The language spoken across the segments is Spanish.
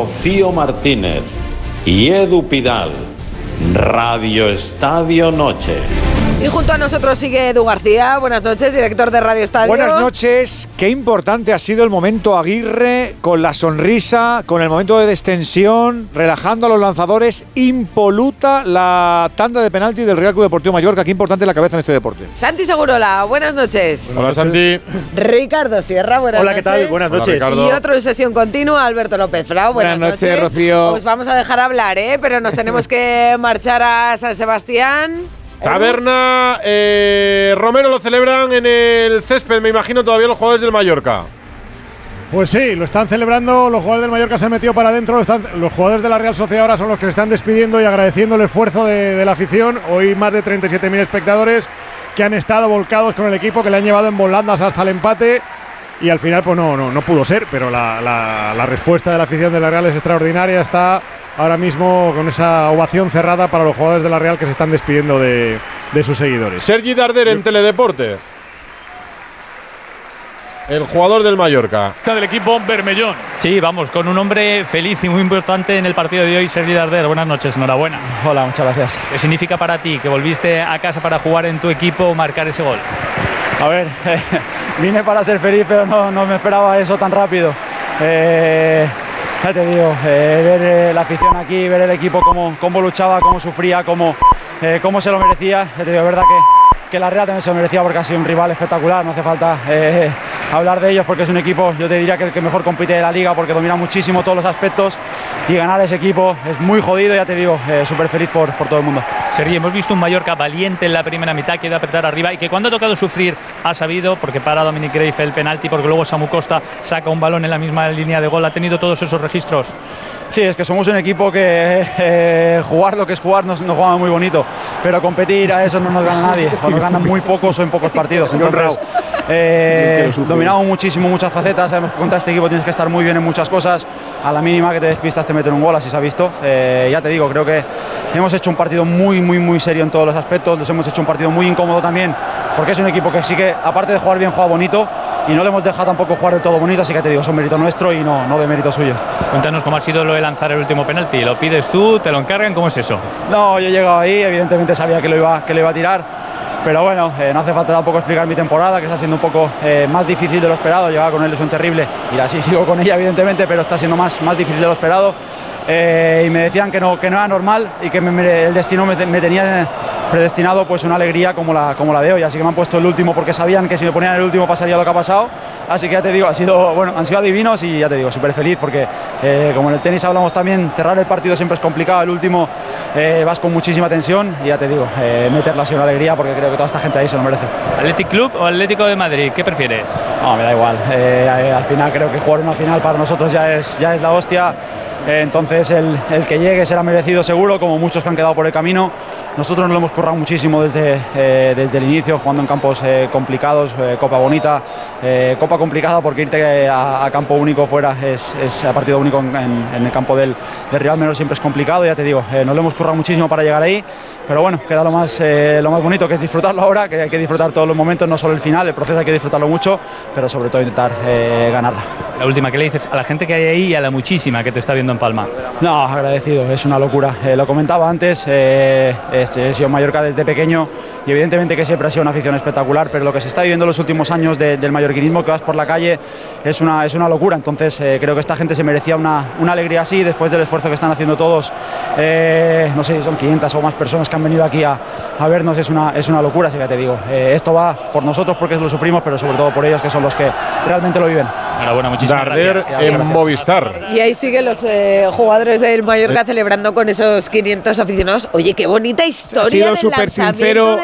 Rocío Martínez y Edu Pidal. Radio Estadio Noche. Y junto a nosotros sigue Edu García. Buenas noches, director de Radio Estadio. Buenas noches. Qué importante ha sido el momento Aguirre con la sonrisa, con el momento de destensión, relajando a los lanzadores. Impoluta la tanda de penalti del Real Club Deportivo Mallorca. Qué importante la cabeza en este deporte. Santi Segurola, buenas noches. Hola Santi. Ricardo Sierra, buenas Hola, noches. ¿qué tal? Buenas noches. Ricardo. Y otro en sesión continua, Alberto López Frau. Buenas, Buenas noches, Rocío. Os vamos a dejar hablar, ¿eh? Pero nos tenemos que marchar a San Sebastián. Taberna, eh, Romero lo celebran en el césped, me imagino todavía los jugadores del Mallorca. Pues sí, lo están celebrando. Los jugadores del Mallorca se han metido para adentro. los jugadores de la Real Sociedad ahora son los que se están despidiendo y agradeciendo el esfuerzo de, la afición. Hoy más de 37.000 espectadores que han estado volcados con el equipo, que le han llevado en volandas hasta el empate. Y al final, pues no, no, pudo ser, pero la, la- la respuesta de la afición de la Real es extraordinaria. Está ahora mismo con esa ovación cerrada para los jugadores de la Real que se están despidiendo de, de sus seguidores. Sergi Darder en Teledeporte. El jugador del Mallorca. del equipo Bermellón. Sí, vamos, con un hombre feliz y muy importante en el partido de hoy, Sergi Darder. Buenas noches, enhorabuena. Hola, muchas gracias. ¿Qué significa para ti que volviste a casa para jugar en tu equipo marcar ese gol? A ver, vine para ser feliz, pero no, no me esperaba eso tan rápido. Eh, ya te digo, eh, ver eh, la afición aquí, ver el equipo cómo, cómo luchaba, cómo sufría, cómo, eh, cómo se lo merecía. Ya te es verdad que, que la Real también se lo merecía porque ha sido un rival espectacular, no hace falta eh, hablar de ellos porque es un equipo, yo te diría que el que mejor compite de la liga porque domina muchísimo todos los aspectos y ganar a ese equipo es muy jodido, ya te digo, eh, súper feliz por, por todo el mundo. Sergi, hemos visto un Mallorca valiente en la primera mitad, que de apretar arriba y que cuando ha tocado sufrir ha sabido, porque para Dominic Greif el penalti, porque luego Samu Costa saca un balón en la misma línea de gol, ha tenido todos esos registros. Sí, es que somos un equipo que eh, jugar lo que es jugar nos, nos juega muy bonito, pero competir a eso no nos gana nadie, ganan muy pocos o en pocos partidos. Entonces, eh, dominamos muchísimo muchas facetas, sabemos que contra este equipo tienes que estar muy bien en muchas cosas, a la mínima que te despistas te meten un gol, así se ha visto. Eh, ya te digo, creo que hemos hecho un partido muy, muy, muy serio en todos los aspectos, los hemos hecho un partido muy incómodo también, porque es un equipo que sí que, aparte de jugar bien, juega bonito, y no le hemos dejado tampoco jugar de todo bonito, así que te digo, es un mérito nuestro y no, no de mérito suyo. Cuéntanos cómo ha sido lo de lanzar el último penalti. ¿Lo pides tú? ¿Te lo encargan? ¿Cómo es eso? No, yo he llegado ahí, evidentemente sabía que lo iba, que lo iba a tirar, pero bueno, eh, no hace falta tampoco explicar mi temporada, que está siendo un poco eh, más difícil de lo esperado. Llevaba con él es un terrible y así sigo con ella, evidentemente, pero está siendo más, más difícil de lo esperado. Eh, y me decían que no, que no era normal y que el destino me, te- me tenía predestinado pues una alegría como la, como la de hoy. Así que me han puesto el último porque sabían que si me ponían el último pasaría lo que ha pasado. Así que ya te digo, ha sido, bueno, han sido adivinos y ya te digo, súper feliz porque como en el tenis hablamos también, cerrar el partido siempre es complicado. El último vas con muchísima tensión y ya te digo, meterla ha sido una alegría porque creo que toda esta gente ahí se lo merece. ¿Athletic Club o Atlético de Madrid? ¿Qué prefieres? No, me da igual. Eh, al final creo que jugar una final para nosotros ya es, ya es la hostia. Eh, entonces el, el que llegue será merecido seguro, como muchos que han quedado por el camino. Nosotros nos lo hemos currado muchísimo desde, eh, desde el inicio, jugando en campos eh, complicados, Copa bonita, Copa complicada porque irte a, campo único fuera es, es a partido único en, el campo del, del rival menor siempre es complicado, ya te digo, nos lo hemos currado muchísimo para llegar ahí, pero bueno, queda lo más, lo más bonito que es disfrutarlo ahora, que hay que disfrutar todos los momentos, no solo el final, el proceso hay que disfrutarlo mucho, pero sobre todo intentar ganarla. La última, ¿qué le dices a la gente que hay ahí y a la muchísima que te está viendo en Palma? No, agradecido, es una locura. Eh, lo comentaba antes, eh, he sido en Mallorca desde pequeño y evidentemente que siempre ha sido una afición espectacular, pero lo que se está viviendo en los últimos años de- del mallorquinismo, que vas por la calle, es una, es una locura. Entonces eh, creo que esta gente se merecía una, una alegría así, después del esfuerzo que están haciendo todos. Eh, no sé, son 500 o más personas que han venido aquí a, vernos, es una, es una locura, así que te digo. esto va por nosotros porque lo sufrimos, pero sobre todo por ellos que son los que realmente lo viven. Enhorabuena, muchísimas Darder gracias. en Movistar. Y ahí siguen los eh, jugadores del Mallorca celebrando con esos 500 aficionados. Oye, qué bonita historia Ha sido súper sincero.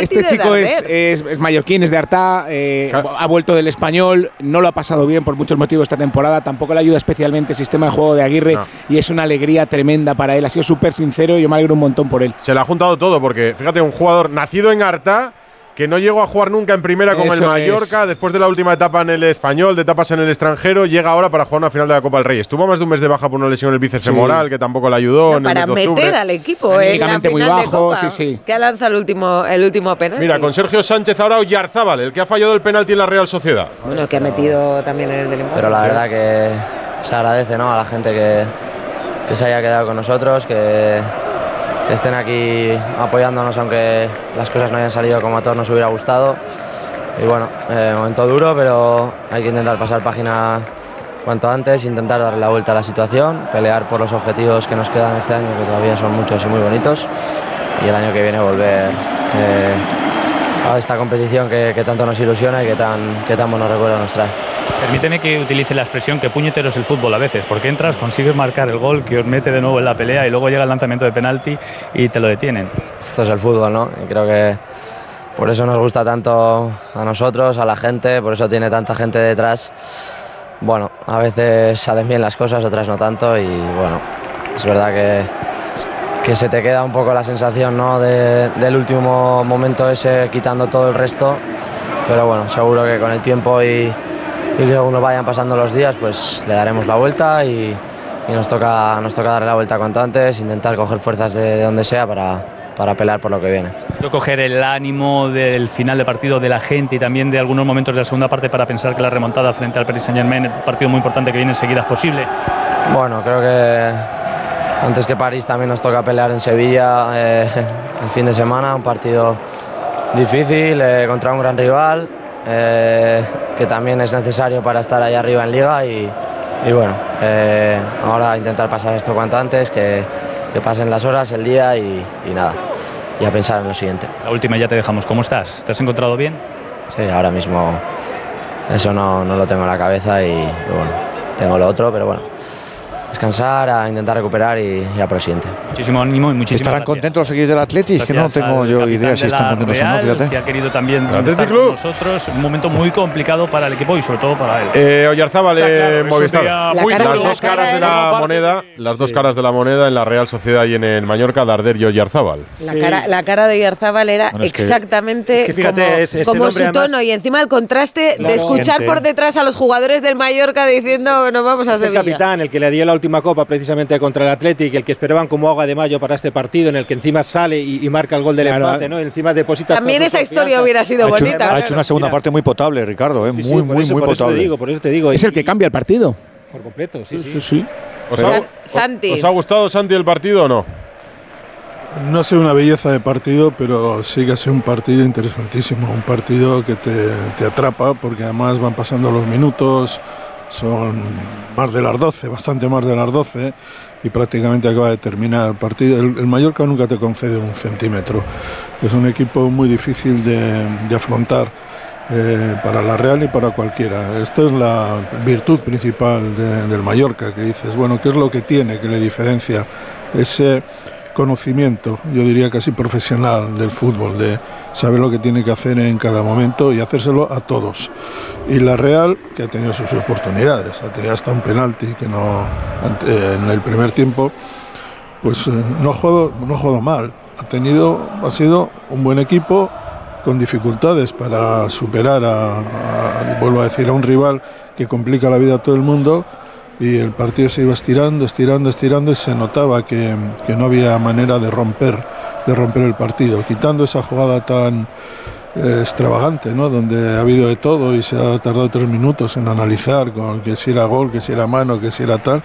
Este chico es, Darder. es, es mallorquín, es de Artá, eh, Claro. ha vuelto del español, no lo ha pasado bien por muchos motivos esta temporada, tampoco le ayuda especialmente el sistema de juego de Aguirre No. y es una alegría tremenda para él. Ha sido súper sincero y yo me alegro un montón por él. Se le ha juntado todo, porque fíjate, un jugador nacido en Arta, que no llegó a jugar nunca en primera con Eso el Mallorca, después de la última etapa en el español, de etapas en el extranjero, llega ahora para jugar una final de la Copa del Rey. Estuvo más de un mes de baja por una lesión en el bíceps Sí. femoral, que tampoco le ayudó. No, en el para mes de octubre. meter al equipo la Anímicamente muy final de bajo, Copa, sí, sí. que ha lanzado el último, el último penalti. Mira, con Sergio Sánchez ahora y Arzábal, el que ha fallado el penalti en la Real Sociedad. Bueno, el que ha metido también en el del empate. Pero la verdad que se agradece ¿no? a la gente que, que se haya quedado con nosotros, que estén aquí apoyándonos aunque las cosas no hayan salido como a todos nos hubiera gustado. Y bueno, eh, momento duro, pero hay que intentar pasar página cuanto antes, intentar darle la vuelta a la situación, pelear por los objetivos que nos quedan este año, que todavía son muchos y muy bonitos, y el año que viene volver eh, a esta competición que, tanto nos ilusiona y que tan, que tan buenos recuerdos nos trae. Permíteme que utilice la expresión que puñetero es el fútbol a veces, porque entras, consigues marcar el gol que os mete de nuevo en la pelea y luego llega el lanzamiento de penalti y te lo detienen. Esto es el fútbol, ¿no? Y creo que por eso nos gusta tanto a nosotros, a la gente, por eso tiene tanta gente detrás. Bueno, a veces salen bien las cosas, otras no tanto y bueno, es verdad que, que se te queda un poco la sensación ¿no? de- del último momento ese quitando todo el resto, pero bueno, seguro que con el tiempo y, y que según vayan pasando los días, pues le daremos la vuelta y, y nos, toca, nos toca darle la vuelta cuanto antes, intentar coger fuerzas de, de donde sea para, para pelear por lo que viene. Yo coger el ánimo del final de partido de la gente y también de algunos momentos de la segunda parte para pensar que la remontada frente al Paris Saint Germain, partido muy importante que viene enseguida es posible. Bueno, creo que antes que París también nos toca pelear en Sevilla eh, el fin de semana, un partido difícil eh, contra un gran rival, eh, que también es necesario para estar ahí arriba en liga y, y bueno, eh, ahora intentar pasar esto cuanto antes, que, que pasen las horas, el día y, y nada, y a pensar en lo siguiente. La última ya te dejamos. ¿Cómo estás? ¿Te has encontrado bien? Sí, ahora mismo eso no, no lo tengo en la cabeza y, y bueno, tengo lo otro, pero bueno, descansar, a intentar recuperar y, y a por el siguiente. Muchísimo ánimo y muchísimas ¿Estarán gracias. contentos los seguidores del Atleti? Que no tengo yo idea si están contentos o no, Real, fíjate. Que ha querido también estar Club. con nosotros. Un momento muy complicado para el equipo y sobre todo para él. Eh, Oyarzábal, Está eh, claro, Movistar. La muy cara- las dos cara caras de la moneda, las dos Sí. caras de la moneda en la Real Sociedad y en el Mallorca, Darder y Oyarzábal. La, cara, la cara de Yarzábal era Bueno, es que- exactamente es que fíjate, como, es- es como su tono además- y encima el contraste Claro. de escuchar por detrás a los jugadores del Mallorca diciendo nos vamos a Es el Sevilla. capitán, el que le dio la última copa precisamente contra el Athletic, el que esperaban como agua de mayo para este partido, en el que encima sale y, y marca el gol del Claro. empate, ¿no? Encima deposita También esa historia hubiera sido Ha hecho, bonita. ha hecho una segunda Mira. parte muy potable, Ricardo, ¿eh? Sí, sí, muy, muy, eso- muy por eso te potable. digo, por eso te digo. Es y- el que cambia el partido. Por completo, sí, sí. Sí, sí. ¿Os, ha, Santi. os ha gustado, Santi, el partido o no? No ha sido una belleza de partido, pero sí que ha sido un partido interesantísimo, un partido que te, te atrapa porque además van pasando los minutos, son más de las 12, bastante más de las 12 y prácticamente acaba de terminar el partido. El, Mallorca nunca te concede un centímetro, es un equipo muy difícil de, afrontar. eh, para la Real y para cualquiera. Esta es la virtud principal de- del Mallorca, que dices, bueno, ¿qué es lo que tiene que le diferencia ese conocimiento, yo diría casi profesional del fútbol, de saber lo que tiene que hacer en cada momento y hacérselo a todos. Y la Real, que ha tenido sus oportunidades, ha tenido hasta un penalti que no en el primer tiempo, pues eh, no ha jugado, no ha jugado mal. Ha tenido, ha sido un buen equipo con dificultades para superar a, a- vuelvo a decir, a un rival que complica la vida a todo el mundo y el partido se iba estirando, estirando, estirando y se notaba que, que no había manera de romper, de romper el partido, quitando esa jugada tan eh, extravagante, ¿no? donde ha habido de todo y se ha tardado tres minutos en analizar con que si era gol, que si era mano, que si era tal.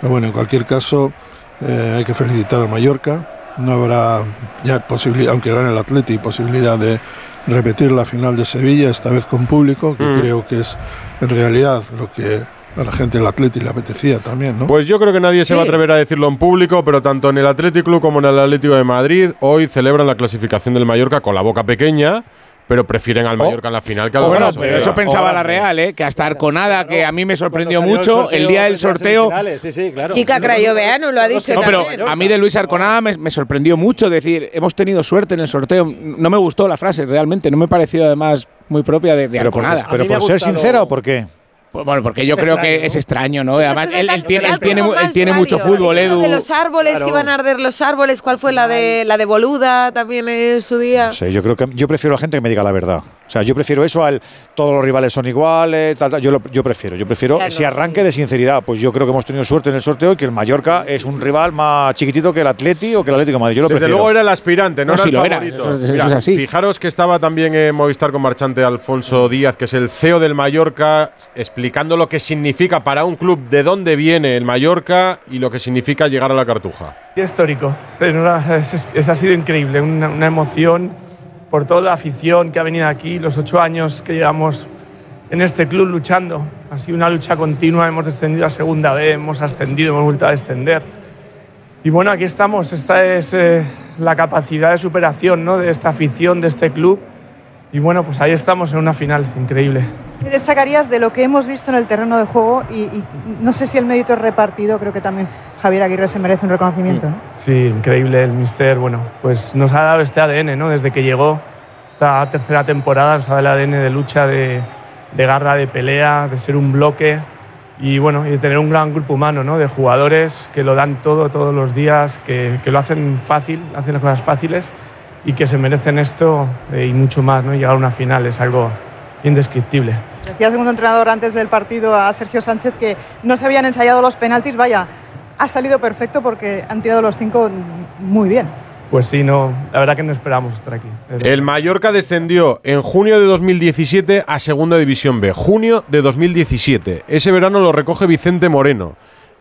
Pero bueno, en cualquier caso eh, hay que felicitar al Mallorca. No habrá ya posibilidad, aunque gane el Atleti, posibilidad de repetir la final de Sevilla, esta vez con público, que Mm. creo que es en realidad lo que a la gente del Atleti le apetecía también, ¿no? Pues yo creo que nadie se va a atrever a decirlo en público, pero tanto en el Athletic Club como en el Atlético de Madrid hoy celebran la clasificación del Mallorca con la boca pequeña, pero prefieren al Mallorca en la final que al Bueno, Barça. pero eso pensaba la Real, ¿eh? que hasta Arconada, que a mí me sorprendió mucho, el día del sorteo. Sí, sí, claro. Kika Crayoveanu lo ha dicho No, pero también. a mí de Luis Arconada me, me sorprendió mucho decir, hemos tenido suerte en el sorteo. No me gustó la frase, realmente. No me pareció además muy propia de, de ¿Pero por, Arconada. pero por ser sincera o por qué? Pues Bueno, porque yo Es creo extraño, que es extraño, ¿no? Además, él, tiene, él tiene, él tiene mucho fútbol, Edu. de los árboles que iban a arder los árboles, ¿cuál fue la de la de Boluda también en su día? No sé, yo creo que yo prefiero a la gente que me diga la verdad. O sea, yo prefiero eso al todos los rivales son iguales, tal, tal. Yo, lo- yo prefiero, yo prefiero Claro, ese arranque de sinceridad. Pues yo creo que hemos tenido suerte en el sorteo y que el Mallorca es un rival más chiquitito que el Atleti o que el Atlético de Madrid. Yo lo Desde prefiero. luego era el aspirante, no, No, era sí el lo era, favorito. eso- eso Mira, es así. Fijaros que estaba también en Movistar con marchante Alfonso Díaz, que es el CEO del Mallorca, explicando lo que significa para un club de dónde viene el Mallorca y lo que significa llegar a la Cartuja. Qué histórico. Es una- es- es- ha sido increíble, una, una emoción por toda la afición que ha venido aquí, los ocho años que llevamos en este club luchando. Ha sido una lucha continua, hemos descendido a segunda vez, hemos ascendido, hemos vuelto a descender. Y bueno, aquí estamos, esta es eh, la capacidad de superación ¿no? de esta afición, de este club. Y bueno, pues ahí estamos en una final, increíble. ¿Qué destacarías de lo que hemos visto en el terreno de juego? Y, y no sé si el mérito es repartido, creo que también Javier Aguirre se merece un reconocimiento. ¿no? Sí, increíble el Mister. Bueno, pues nos ha dado este ADN, ¿no? Desde que llegó esta tercera temporada, nos ha dado el ADN de lucha, de, de garra, de pelea, de ser un bloque y bueno, y de tener un gran grupo humano, ¿no? De jugadores que lo dan todo todos los días, que, que lo hacen fácil, hacen las cosas fáciles y que se merecen esto eh, y mucho más, ¿no? Llegar a una final es algo indescriptible. Decía el segundo entrenador antes del partido a Sergio Sánchez que no se habían ensayado los penaltis. Vaya, ha salido perfecto porque han tirado los cinco muy bien. Pues sí, no, la verdad que no esperamos estar aquí. El Mallorca descendió en junio de 2017 a Segunda División B. Junio de 2017. Ese verano lo recoge Vicente Moreno.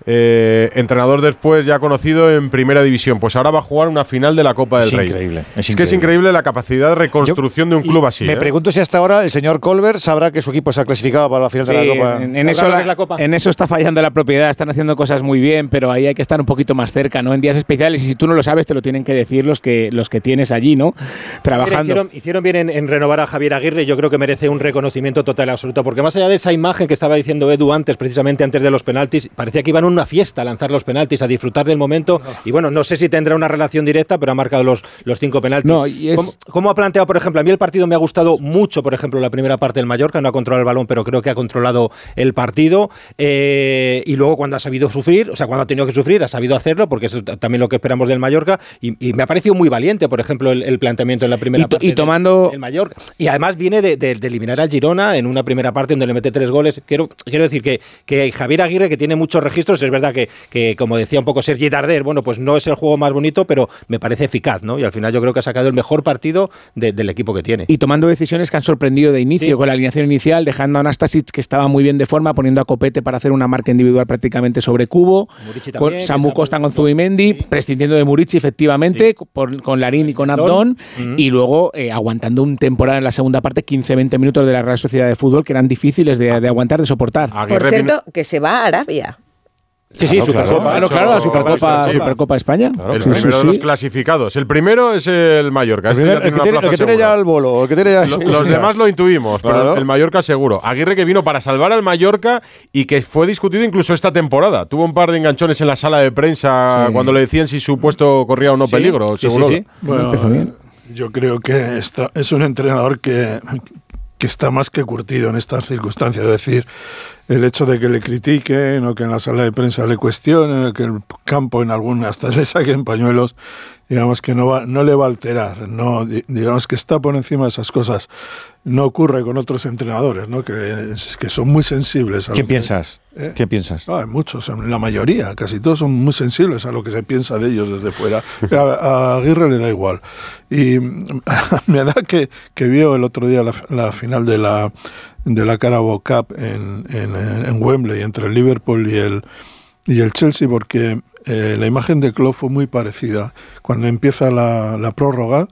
Eh, entrenador después ya conocido en Primera División. Pues ahora va a jugar una final de la Copa del Es Rey. increíble, es Es, que es increíble la capacidad de reconstrucción de un club así. Me ¿eh? pregunto si hasta ahora el señor Colbert sabrá que su equipo se ha clasificado para la final de la Sí, Copa. en, en eso la- en eso está fallando la propiedad, están haciendo cosas muy bien, pero ahí hay que estar un poquito más cerca, ¿no? En días especiales, y si tú no lo sabes, te lo tienen que decir los que, los que tienes allí, ¿no? Trabajando. Hicieron, hicieron bien en, en renovar a Javier Aguirre, yo creo que merece un reconocimiento total y absoluto, porque más allá de esa imagen que estaba diciendo Edu antes, precisamente antes de los penaltis, parecía que iban a una fiesta lanzar los penaltis, a disfrutar del momento, y bueno, no sé si tendrá una relación directa, pero ha marcado los, los cinco penaltis. No, y es- ¿Cómo, cómo ha planteado, por ejemplo, a mí el partido me ha gustado mucho, por ejemplo, la primera parte del Mallorca, no ha controlado el balón, pero creo que ha controlado el partido, eh, y luego cuando ha sabido sufrir, o sea, cuando ha tenido que sufrir, ha sabido hacerlo, porque eso es también lo que esperamos del Mallorca, y, y me ha parecido muy valiente, por ejemplo, el, el planteamiento en la primera Y parte y tomando- del Mallorca. Y además viene de, de- de eliminar al Girona en una primera parte donde le mete tres goles. Quiero, quiero decir que, que Javier Aguirre, que tiene muchos registros, es verdad que, que, como decía un poco Sergi Darder, bueno, pues no es el juego más bonito, pero me parece eficaz, ¿no? Y al final yo creo que ha sacado el mejor partido de- del equipo que tiene. Y tomando decisiones que han sorprendido de inicio, Sí. con la alineación inicial, dejando a Anastasic, que estaba muy bien de forma, poniendo a Copete para hacer una marca individual prácticamente sobre Cubo, con Samu Costa con Zubimendi, prescindiendo de Murici, efectivamente, por- con Larín y con Abdón, Ujú. y luego eh, aguantando un temporada en la segunda parte, 15-20 minutos de la Real Sociedad de Fútbol, que eran difíciles de, de aguantar, de soportar. Por cierto, que se va a Arabia. Sí, sí, Supercopa. Claro, claro, la Supercopa, Supercopa España. el Sí, sí, primero de sí. los clasificados. El primero es el Mallorca. El, Este primer- ya el que tiene, el plaza que tiene ya el bolo, el que tiene ya Los ideas. demás lo intuimos, pero Claro. el Mallorca seguro. Aguirre que vino para salvar al Mallorca y que fue discutido incluso esta temporada. Tuvo un par de enganchones en la sala de prensa Sí. cuando le decían si su puesto corría o no Sí, peligro. sí, sí, seguro. sí. Bueno, yo creo que es un entrenador que, que está más que curtido en estas circunstancias. Es decir, el hecho de que le critiquen o que en la sala de prensa le cuestionen, o que el campo en algunas hasta le saquen pañuelos, digamos que no, va, no le va a alterar. No, Di- digamos que está por encima de esas cosas. No ocurre con otros entrenadores, ¿no? que, que son muy sensibles. A ¿Quién lo que- piensas? ¿Eh? ¿Quién piensas? hay muchos, la mayoría, casi todos son muy sensibles a lo que se piensa de ellos desde fuera. A, a Aguirre le da igual. Y me da que, que vio el otro día la, la final de la, de la Carabao Cup en, en, en Wembley entre el Liverpool y el, y el Chelsea, porque eh, la imagen de Klopp fue muy parecida. Cuando empieza la, la prórroga,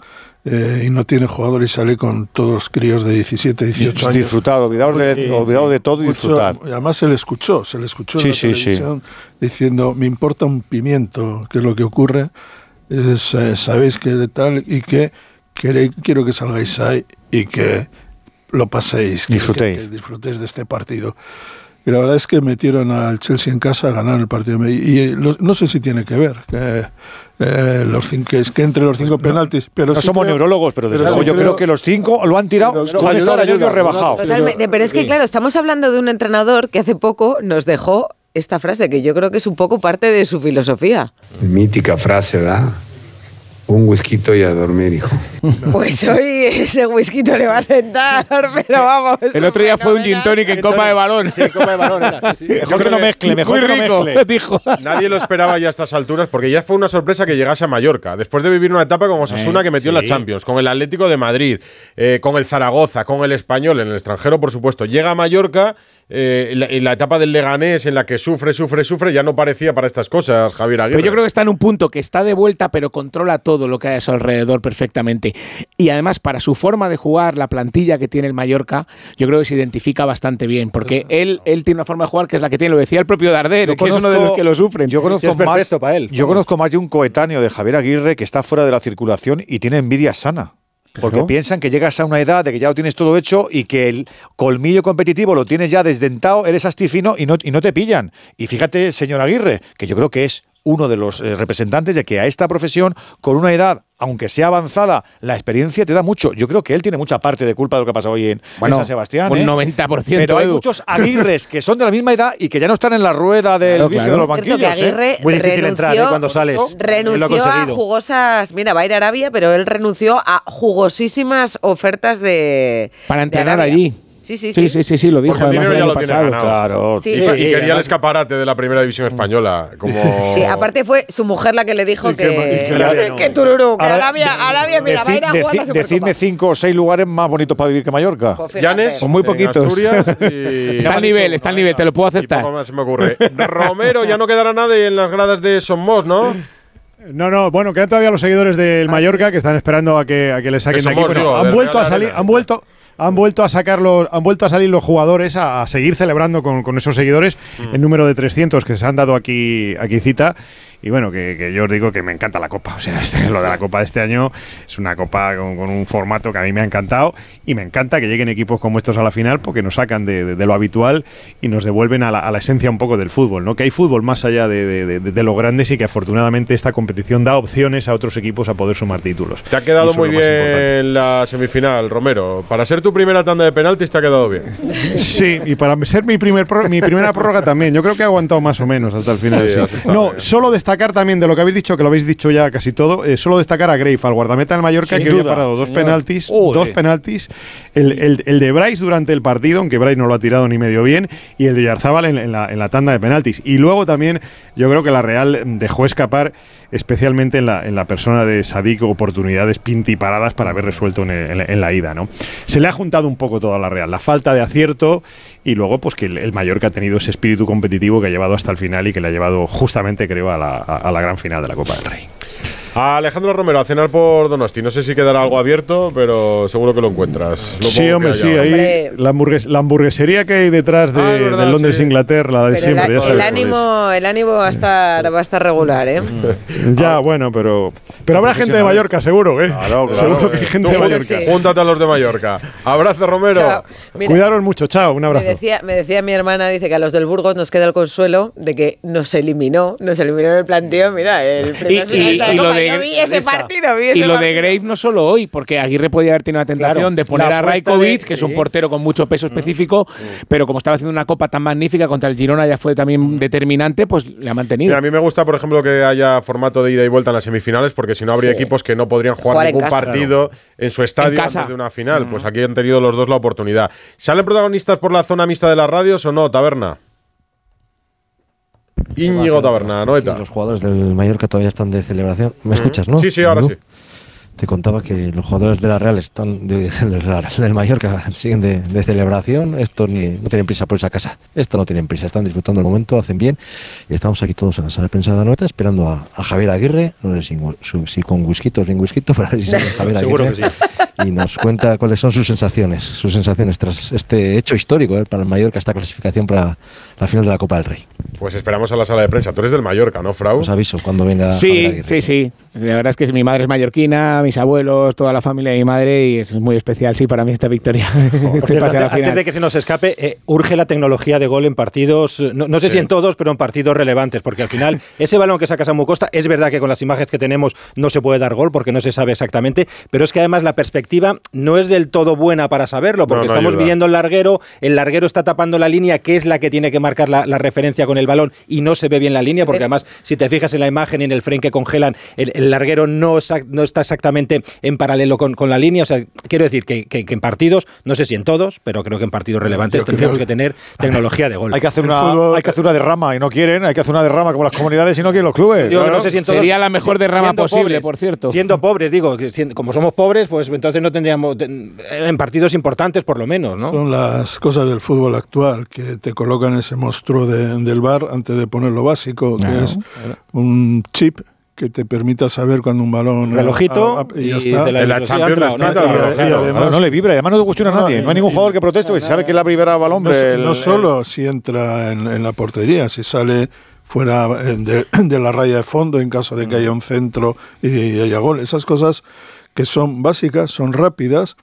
eh, y no tiene jugador y sale con todos los críos de 17, 18 años. Disfrutar, olvidaros de, Sí, olvidado sí. de todo y disfrutar. además se le escuchó, se le escuchó Sí, en la sí, sí. televisión diciendo, me importa un pimiento, que es lo que ocurre, es, eh, sabéis que de tal y que quiero que salgáis ahí y que lo paséis, que- Disfrutéis. que- que disfrutéis de este partido. Y la verdad es que metieron al Chelsea en casa a ganar el partido. Y, y los- no sé si tiene que ver que, eh, los cinco, que es que entre los cinco penaltis. Pero no sí somos creo- neurólogos, pero desde pero luego sí yo creo que los cinco lo han tirado con estado de rebajado. Totalmente, pero es que claro, estamos hablando de un entrenador que hace poco nos dejó esta frase que yo creo que es un poco parte de su filosofía. Mítica frase, ¿verdad? Un whisky y a dormir, hijo. Pues hoy ese whisky le va a sentar, pero vamos. El otro día fue un gin tonic en copa de balón. Sí, copa de balón era. sí, sí. Mejor que no mezcle, mejor Muy que no mezcle. dijo. Nadie lo esperaba ya a estas alturas porque ya fue una sorpresa que llegase a Mallorca. Después de vivir una etapa con Osasuna Eh, que metió en la. Champions, con el Atlético de Madrid, eh, con el Zaragoza, con el Español, en el extranjero, por supuesto. Llega a Mallorca eh, y la, y la etapa del Leganés en la que sufre, sufre, sufre, ya no parecía para estas cosas, Javier Aguirre. Pero yo creo que está en un punto que está de vuelta, pero controla todo lo que hay a su alrededor perfectamente. Y además, para su forma de jugar, la plantilla que tiene el Mallorca, yo creo que se identifica bastante bien. Porque él, él tiene una forma de jugar que es la que tiene, lo decía el propio Darder, que es uno de los que lo sufren. Yo conozco, es más, perfecto para él. yo conozco más de un coetáneo de Javier Aguirre que está fuera de la circulación y tiene envidia sana. Porque Claro. piensan que llegas a una edad de que ya lo tienes todo hecho y que el colmillo competitivo lo tienes ya desdentado, eres astifino y no, y no te pillan. Y fíjate, señor Aguirre, que yo creo que es uno de los eh, representantes de que a esta profesión, con una edad, aunque sea avanzada, la experiencia te da mucho. Yo creo que él tiene mucha parte de culpa de lo que ha pasado hoy en, Bueno, San Sebastián. un ¿eh? 90%, Pero hay Edu. muchos Aguirres que son de la misma edad y que ya no están en la rueda del Claro, vicio claro. de los Cierto que banquillos. ¿eh? Aguirre Muy difícil renunció, entrar, ¿eh? cuando sales. Renunció a jugosas. Mira, va a ir a Arabia, pero él renunció a jugosísimas ofertas de. Para de entrenar Arabia. allí. Sí, sí, Sí, sí. sí, sí, lo dijo Porque el además dinero el ya tiene pasado. ganado. Claro. Sí. Y, y quería el escaparate de la primera división española. Como... Sí, aparte fue su mujer la que le dijo que- que, tururú, que Arabia, Arabia, mira, va a ir a jugar la decidme cinco o seis lugares más bonitos para vivir que Mallorca. Pues. Llanes, Con muy en poquitos. Y- Está al nivel, está al nivel, te lo puedo y aceptar. poco más se me ocurre. Romero, ya no quedará nadie en las gradas de Somos, ¿no? No, no, bueno, quedan todavía los seguidores del Mallorca que están esperando a que, a que le saquen De aquí. Han vuelto a salir, han vuelto, han vuelto a sacar los, han vuelto a salir los jugadores a, a seguir celebrando con, con esos seguidores Mm. el número de 300 que se han dado aquí, aquí cita. Y bueno, que, que yo os digo que me encanta la copa. O sea, este- lo de la copa de este año es una copa con, con un formato que a mí me ha encantado. Y me encanta que lleguen equipos como estos a la final porque nos sacan de, de- de lo habitual y nos devuelven a la, a la esencia un poco del fútbol. ¿no? Que hay fútbol más allá de, de, lo grandes y que afortunadamente esta competición da opciones a otros equipos a poder sumar títulos. Te ha quedado muy bien la semifinal, Romero. Para ser tu primera tanda de penaltis te ha quedado bien. Sí, y para ser mi, primer mi primera prórroga también. Yo creo que ha aguantado más o menos hasta el final. Sí, sí. No, solo destacar también de lo que habéis dicho, que lo habéis dicho ya casi todo, eh, solo destacar a Grave, al guardameta del Mallorca, Sin que duda, parado dos señor. penaltis. Dos penaltis. El, el- el de Bryce durante el partido, aunque Bryce no lo ha tirado ni medio bien, y el de Yarzábal en, en la, en la tanda de penaltis. Y luego también yo creo que la Real dejó escapar, especialmente en la, en la persona de Sadik, oportunidades pintiparadas para haber resuelto en, el- en la- la ida. ¿no? Se le ha juntado un poco toda la Real, la falta de acierto y luego pues que el, el Mallorca ha tenido ese espíritu competitivo que ha llevado hasta el final y que le ha llevado justamente, creo, a la, a la gran final de la Copa del Rey. A Alejandro Romero a cenar por Donosti. No sé si quedará algo abierto, pero seguro que lo encuentras. Lo Sí, hombre, sí, ahí Hombre. la, hamburgues- la hamburguesería que hay detrás de, Ah, verdad, de Londres, sí. Inglaterra, la de Pero el, siempre. ya el ánimo, el ánimo va a estar, va a estar regular, ¿eh? Ya, bueno, pero pero habrá gente de. Mallorca, seguro, ¿eh? Claro, claro. Seguro que hay gente de Mallorca. sí. Júntate a los de Mallorca. Abrazo, Romero. Mira, Cuidaros mucho, chao, un me abrazo. decía, me decía mi hermana, dice que a los del Burgos nos queda el consuelo de que nos eliminó, nos eliminó en el planteo, mira, el primer Y- de lo Copa. De- Yo vi ese lista. partido, vi Y lo de. Grave no solo hoy, porque Aguirre podía haber tenido la tentación Claro, de poner a de- que es un portero con mucho peso específico, pero como estaba haciendo una copa tan magnífica contra el Girona ya fue también determinante, pues le ha mantenido. Mira, a mí me gusta, por ejemplo, que haya formato de ida y vuelta en las semifinales, porque si no habría Sí. equipos que no podrían jugar, Jugar en ningún casa. partido en su estadio En antes de una final. Pues aquí han tenido los dos la oportunidad. ¿Salen protagonistas por la zona mixta de las radios o no, Taberna? Íñigo Taberna, Noeta. Sí, los jugadores del Mallorca todavía están de celebración. ¿Me escuchas, no? Sí, sí, ahora ¿No? sí. Te contaba que los jugadores de la Real están de, de la- del Mallorca siguen de, de celebración. Estos ni, no tienen prisa por esa casa. Esto no tienen prisa. Están disfrutando el momento, hacen bien. Y estamos aquí todos en la sala de prensa de Anoeta esperando a, a Javier Aguirre. No sé si, su- si con whisky o sin whisky, para ver si sale Javier Seguro Aguirre. que sí. Y nos cuenta cuáles son sus sensaciones. Sus sensaciones tras este hecho histórico eh, para el Mallorca, esta clasificación para la final de la Copa del Rey. Pues esperamos a la sala de prensa. Tú eres del Mallorca, ¿no, Frau? Os aviso cuando venga. Javier Sí, Aguirre. sí, sí. La verdad es que mi madre es mallorquina, mis abuelos, toda la familia de mi madre y es muy especial, sí, para mí esta victoria. Este pase a la antes final. de que se nos escape, eh, urge la tecnología de gol en partidos, no, no sé si en todos, pero en partidos relevantes, porque al final ese balón que saca Samu Costa, es verdad que con las imágenes que tenemos no se puede dar gol porque no se sabe exactamente, pero es que además la perspectiva no es del todo buena para saberlo, porque No, no estamos ayuda. viendo el larguero, el larguero está tapando la línea, que es la que tiene que marcar la, la referencia con el balón y no se ve bien la línea, porque además si te fijas en la imagen y en el frame que congelan, el, el larguero no, no está exactamente en paralelo con, con la línea, o sea, quiero decir que, que- que en partidos, no sé si en todos, pero creo que en partidos relevantes Yo tendríamos que- que tener tecnología de gol. Hay que, hacer una, fútbol- hay que hacer una derrama y no quieren, hay que hacer una derrama como las comunidades y no quieren los clubes. Yo Claro. no sé si en todos- Sería la mejor derrama posible, pobres, por cierto. Siendo pobres, digo, que como somos pobres, pues entonces no tendríamos ten- en partidos importantes por lo menos, ¿no? Son las cosas del fútbol actual, que te colocan ese monstruo de- del bar antes de poner lo básico, que es un chip que te permita saber cuando un balón... Relojito y ya y está. de la la Champions entra no. Y- el además- no le vibra, y además no le cuestiona a nadie. No hay ningún jugador que proteste, porque se sabe que la vibra va al No, el- no el- solo si entra en, en la portería, si sale fuera eh, de, de la raya de fondo en caso de que haya un centro y, y haya gol. Esas cosas que son básicas, son rápidas,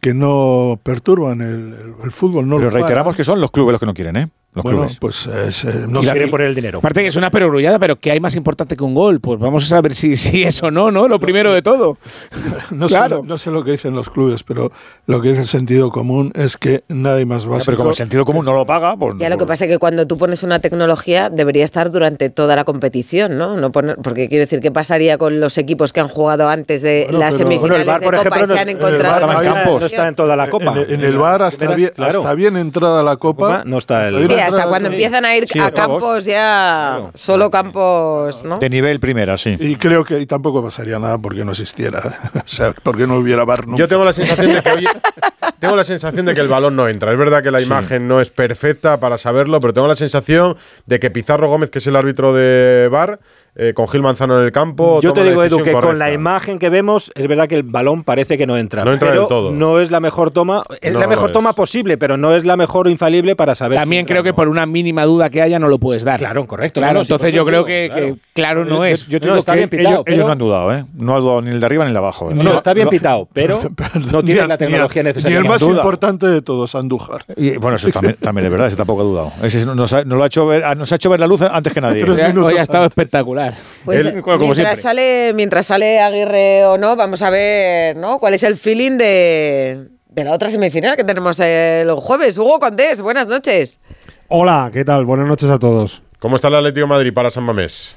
que no perturban el, el- el fútbol. No Pero reiteramos que son los clubes los que no quieren, ¿eh? Los Bueno, clubes. pues es, eh, no quieren poner el dinero. Aparte que es una perogrullada, pero que hay más importante que un gol. Pues vamos a saber si, si es o no, ¿no? Lo primero de todo. No, Claro. sé, no sé lo que dicen los clubes, pero lo que es el sentido común es que nadie más básico. pero como el sentido común no lo paga, pues. Ya lo que pasa es que cuando tú pones una tecnología debería estar durante toda la competición, ¿no? no poner, porque quiero decir, ¿qué pasaría con los equipos que han jugado antes de Bueno, las pero- semifinales Bueno, el de por Copa ejemplo, y se no han encontrado el en no está- no está en toda la Copa. En, en el bar hasta, bien, claro. hasta bien entrada la Copa. no está el- bien Sí, hasta cuando empiezan a ir Sí, a campos ya, solo campos, ¿no? De nivel primera, sí. Y creo que y tampoco pasaría nada porque no existiera. o sea, porque no hubiera bar nunca. Yo tengo la sensación de que hoy- tengo la sensación de que el balón no entra. Es verdad que la imagen no es perfecta para saberlo, pero tengo la sensación de que Pizarro Gómez, que es el árbitro de VAR, eh, con Gil Manzano en el campo. Yo te digo, Edu, que con la imagen que vemos, es verdad que el balón parece que no entra. No entra pero del todo. No es la mejor toma. Es No la mejor toma posible, pero no es la mejor o infalible para saber. si También entra creo que por una mínima duda que haya no lo puedes dar. Claro, correcto. Claro, sí, entonces yo creo que, claro. que claro no Yo- es. Yo, te No, digo está que bien pitado, ellos, no han dudado, ¿eh? No ha dudado ni el de arriba ni el de abajo. ¿eh? No, está bien pitado, pero no tienes la tecnología Ni necesaria. el más importante de todos, Andújar. Y, bueno, eso también, también es verdad, ese tampoco ha dudado. Ese nos, ha, nos lo ha hecho ver, nos ha hecho ver la luz antes que nadie. Hoy ha- estado antes. Pues Él, como mientras siempre. sale, mientras sale Aguirre o no, vamos a ver, ¿no? ¿Cuál es el feeling de, de la otra semifinal que tenemos el jueves? Hugo Condés, buenas noches. Hola, ¿qué tal? Buenas noches a todos. ¿Cómo está el Atlético de Madrid para San Mamés?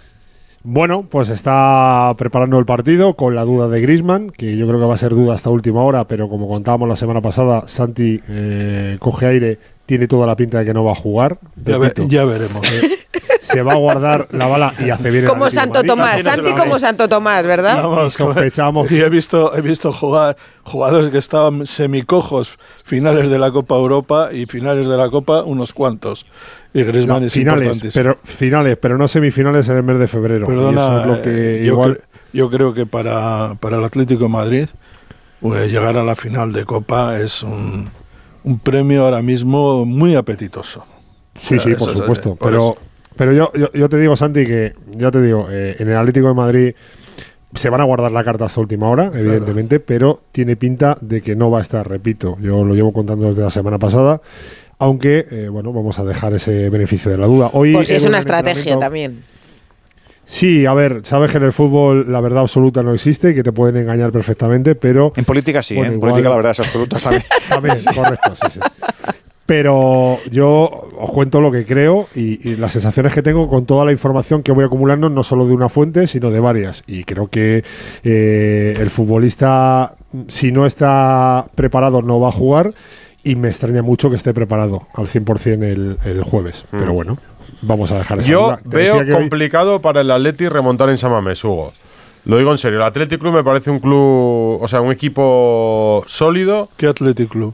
Bueno, pues está preparando el partido con la duda de Grisman, que yo creo que va a ser duda hasta última hora, pero como contábamos la semana pasada, Santi eh, coge aire, tiene toda la pinta de que no va a a Ya, ve- Repito, ya veremos. se va a guardar la bala y hace bien el Como Santo Madrid. Tomás, Santi como Santo Tomás, ¿verdad? Vamos, sospechamos. Y he visto, he visto jugar jugadores que estaban semicojos finales de la Copa Europa y finales de la Copa unos cuantos. Y Griezmann No, es finales, importantísimo. pero finales, pero no semifinales en el mes de febrero. y Perdona, eso es lo que eh, yo, igual cre- yo creo que para, para el Atlético de Madrid pues, llegar a la final de Copa es un, un premio ahora mismo muy apetitoso. Sí, O sea, sí, por es- supuesto. por pero eso. Pero yo, yo, yo te digo, Santi, que ya te digo, eh, en el Atlético de Madrid se van a guardar la carta hasta última hora, evidentemente, pero tiene pinta de que no va a estar, repito. Yo lo llevo contando desde la semana pasada. Aunque, eh, bueno, vamos a dejar ese beneficio de la duda. Hoy Por si es una estrategia también. Sí, a ver, sabes que en el fútbol la verdad absoluta no existe y que te pueden engañar perfectamente, pero En política sí, Bueno, ¿eh? en igual- política la verdad es absoluta. ¿sabes? También, correcto, sí, sí. Pero yo os cuento lo que creo y, y las sensaciones que tengo con toda la información que voy acumulando, no solo de una fuente, sino de varias. Y creo que eh, el futbolista, si no está preparado, no va a jugar. Y me extraña mucho que esté preparado al 100% el, el jueves. Pero bueno, vamos a dejar esa Yo veo hoy- complicado para el Atleti remontar en San Mamés, Hugo. Lo digo en serio. El Athletic Club me parece un club, o sea, un equipo sólido. ¿Qué Athletic Club?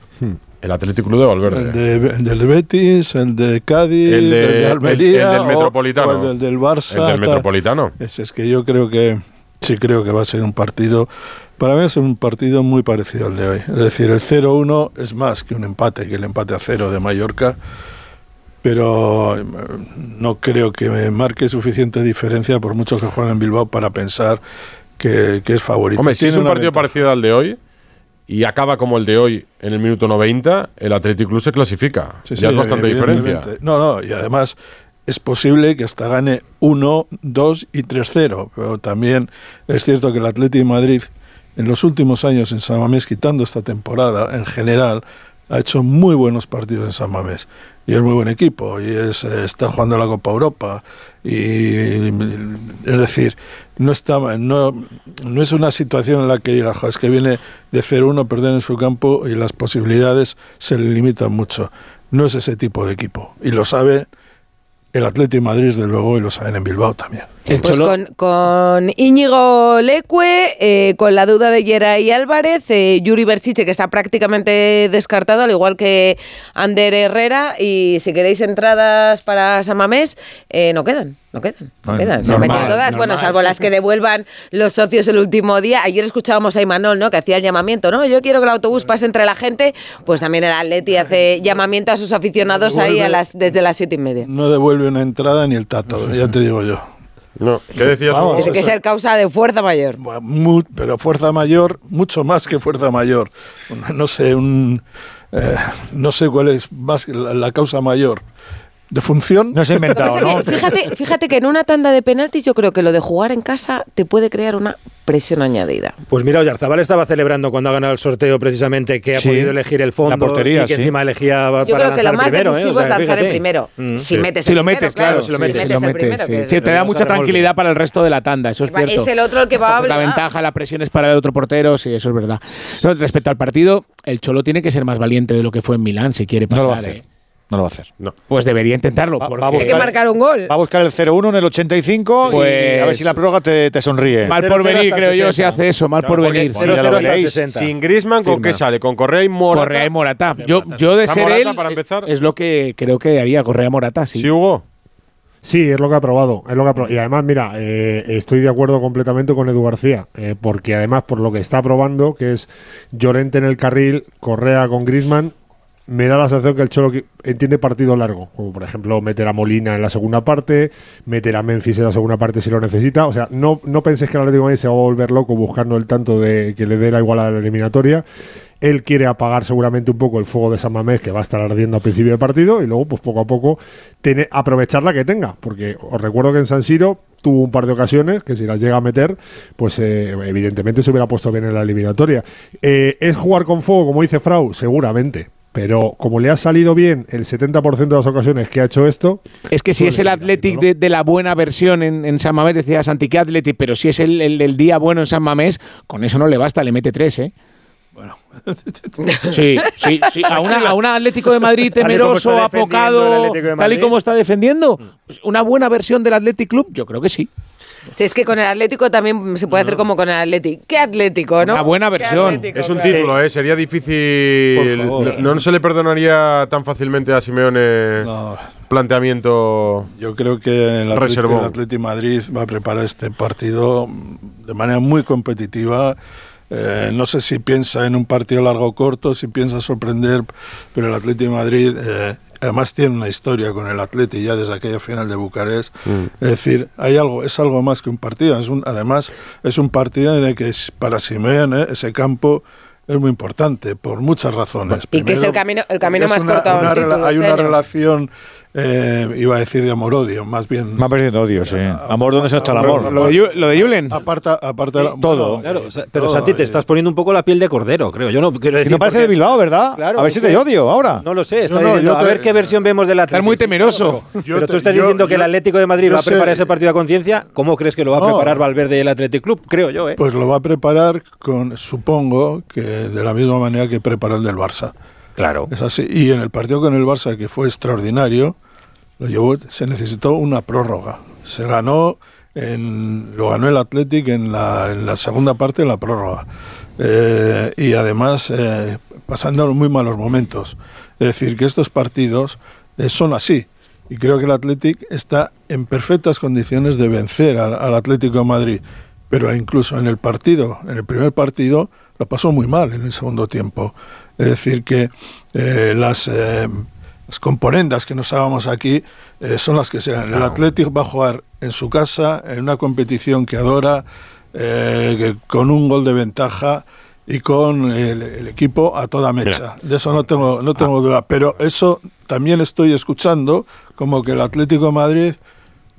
El Athletic Club de Valverde. El, de, el del Betis, el de Cádiz, El de- el de Almería, el del Metropolitano. o el del, Barça. El del. Metropolitano. Es, es que yo creo que sí creo que va a ser un partido. Para mí es un partido muy parecido al de hoy. Es decir, el 0-1 es más que un empate, que el empate a cero de Mallorca. Pero eh, no creo que me marque suficiente diferencia, por mucho que jueguen en Bilbao, para pensar que, que es favorito. Hombre, si es un partido ventaja. parecido al de hoy y acaba como el de hoy en el minuto 90, el Athletic Club se clasifica. Sí, ya sí, es bastante diferencia. No, no, y además es posible que hasta gane 1, 2 y 3-0, pero también es cierto que el Atlético de Madrid en los últimos años en San Mamés, quitando esta temporada en general, ha hecho muy buenos partidos en San Mamés y es muy buen equipo. Y es, está jugando la Copa Europa y es decir no está no, no es una situación en la que diga "Jo, es que viene de 0-1 perder en su campo y las posibilidades se le limitan mucho no es ese tipo de equipo. Y lo sabe el Atlético Madrid desde luego y lo saben en Bilbao también Pues con, con Íñigo Leque, eh, con la duda de Yeray Álvarez, eh, Yuri Berchiche, que está prácticamente descartado, al igual que Ander Herrera. Y si queréis entradas para Samamés, eh, no quedan, no quedan, no quedan. Se han vendido todas, bueno, salvo las que devuelvan los socios el último día. Ayer escuchábamos a Imanol, ¿no? Que hacía el llamamiento, ¿no? Yo quiero que el autobús pase entre la gente. Pues también el Atleti hace llamamiento a sus aficionados ahí a las, desde las siete y media. no devuelve una entrada ni el tato ya te digo yo no ¿qué decías Vamos, Tiene que ser causa de fuerza mayor. mu- pero fuerza mayor, mucho más que fuerza mayor. No sé, un, eh, no sé cuál es más la, la causa mayor. ¿De función? No se ha Lo es que, fíjate, fíjate que en una tanda de penaltis yo creo que lo de jugar en casa te puede crear una presión añadida. Pues mira, Oyarzabal estaba celebrando cuando ha ganado el sorteo precisamente que ha Sí, podido elegir el fondo la portería, y que sí. encima elegía Yo para creo que lo lanzar más primero, ¿eh? decisivo O sea, es lanzar fíjate. el primero. Mm. Si metes Si el lo primero, metes, claro, si lo metes, si si metes lo el metes, primero, sí. que Sí, es- te da mucha tranquilidad para el resto de la tanda, eso es cierto. Es el otro el que va a La obligar. ventaja, la presión es para el otro portero, sí, eso es verdad. No, respecto al partido, el Cholo tiene que ser más valiente de lo que fue en Milán si quiere No pasar. lo va a hacer. ¿eh? No lo va a hacer. Pues debería intentarlo. Va- porque- va a Hay que buscar- marcar un gol. Va a buscar el 0-1 en el 85 y Pues- a ver si la prórroga te, te sonríe. Mal por venir, creo yo, 60. si hace eso, mal por venir. Sí, ya lo veréis. Sin Griezmann, ¿con qué sale? ¿Con Correa y Morata? Correa y Morata. Yo, yo de ¿Está ser Morata él, para empezar? es lo que creo que haría Correa Morata, sí. ¿Sí, Hugo? Sí, es lo que ha probado. Es lo que ha probado. Y además, mira, eh, estoy de acuerdo completamente con Edu García, eh, porque además, por lo que está probando, que es Llorente en el carril, Correa con Grisman, me da la sensación que el Cholo entiende partido largo. Como por ejemplo, meter a Molina en la segunda parte, meter a Memphis en la segunda parte si lo necesita. O sea, no, no penséis que el Atlético de Madrid se va a volver loco buscando el tanto de que le dé la igual a la eliminatoria. Él quiere apagar seguramente un poco el fuego de San Mamés que va a estar ardiendo al principio del partido y luego, pues poco a poco, tiene, aprovechar la que tenga. Porque os recuerdo que en San Siro tuvo un par de ocasiones que si las llega a meter, pues eh, evidentemente se hubiera puesto bien en la eliminatoria. Eh, ¿Es jugar con fuego, como dice Frau? Seguramente. Pero como le ha salido bien el 70% de las ocasiones que ha hecho esto. Es que si es el Athletic de, de la buena versión en, en San Mamés, decía Santi que Athletic, pero si es el, el- el día bueno en San Mamés, con eso no le basta, le mete tres, ¿eh? Bueno. Sí, sí, sí. A, una, a un Atlético de Madrid temeroso, apocado, de tal y como está defendiendo. Pues una buena versión del Athletic Club, yo creo que sí. Sí, Es que con el Atlético también se puede hacer como con el Atlético. ¿Qué Atlético, no? Una buena ¿Qué versión. Atlético, Es un claro. título, ¿eh? Sería difícil. Por favor. No, no se le perdonaría tan fácilmente a Simeone No, planteamiento. yo creo que el Atlético, Reservó. el Atlético de Madrid va a preparar este partido de manera muy competitiva. Eh, no sé si piensa en un partido largo o corto, si piensa sorprender, pero el Atlético de Madrid eh, además tiene una historia con el Atlético ya desde aquella final de Bucarest. Es decir, hay algo, es algo más que un partido. Es un, además, es un partido en el que para Simeone ese campo es muy importante por muchas razones. Y que es el Primero, camino, el camino más una- corto a un una Hay una relación, eh, iba a decir de amor-odio, más bien. Me ha perdido odio, sí. Amor, ¿dónde está el amor? Lo de, lo de Julen. Aparta, aparta Todo. bueno, Claro, eh, pero todo, Santi, te eh, estás poniendo un poco la piel de cordero, creo. Yo no quiero Si decir no parece porque- de Bilbao, ¿verdad? Claro, a ver si te odio ahora. No lo sé, está No, no, diciendo, yo a ver qué versión vemos del Atlético. Estás muy temeroso. Pero te- tú estás yo- diciendo que el Atlético de Madrid va a preparar sé- ese partido a conciencia. ¿Cómo crees que lo va a No. preparar Valverde y el Athletic Club? Creo yo, ¿eh? Pues lo va a preparar con, supongo, que de la misma manera que prepara el del Barça. Claro. Es así. Y en el partido con el Barça, que fue extraordinario, lo llevó, se necesitó una prórroga. Se ganó, en, lo ganó el Athletic en la, en la segunda parte, en la prórroga. Eh, y además, eh, pasando muy malos momentos. Es decir, que estos partidos eh, son así. Y creo que el Athletic está en perfectas condiciones de vencer al, al Atlético de Madrid. Pero incluso en el partido, en el primer partido, lo pasó muy mal en el segundo tiempo. Es decir, que eh, las, eh, las componendas que nos hagamos aquí eh, son las que sean. El Athletic va a jugar en su casa, en una competición que adora, eh, que con un gol de ventaja y con el, el equipo a toda mecha. De eso no tengo, no tengo duda. Pero eso también estoy escuchando como que el Atlético de Madrid.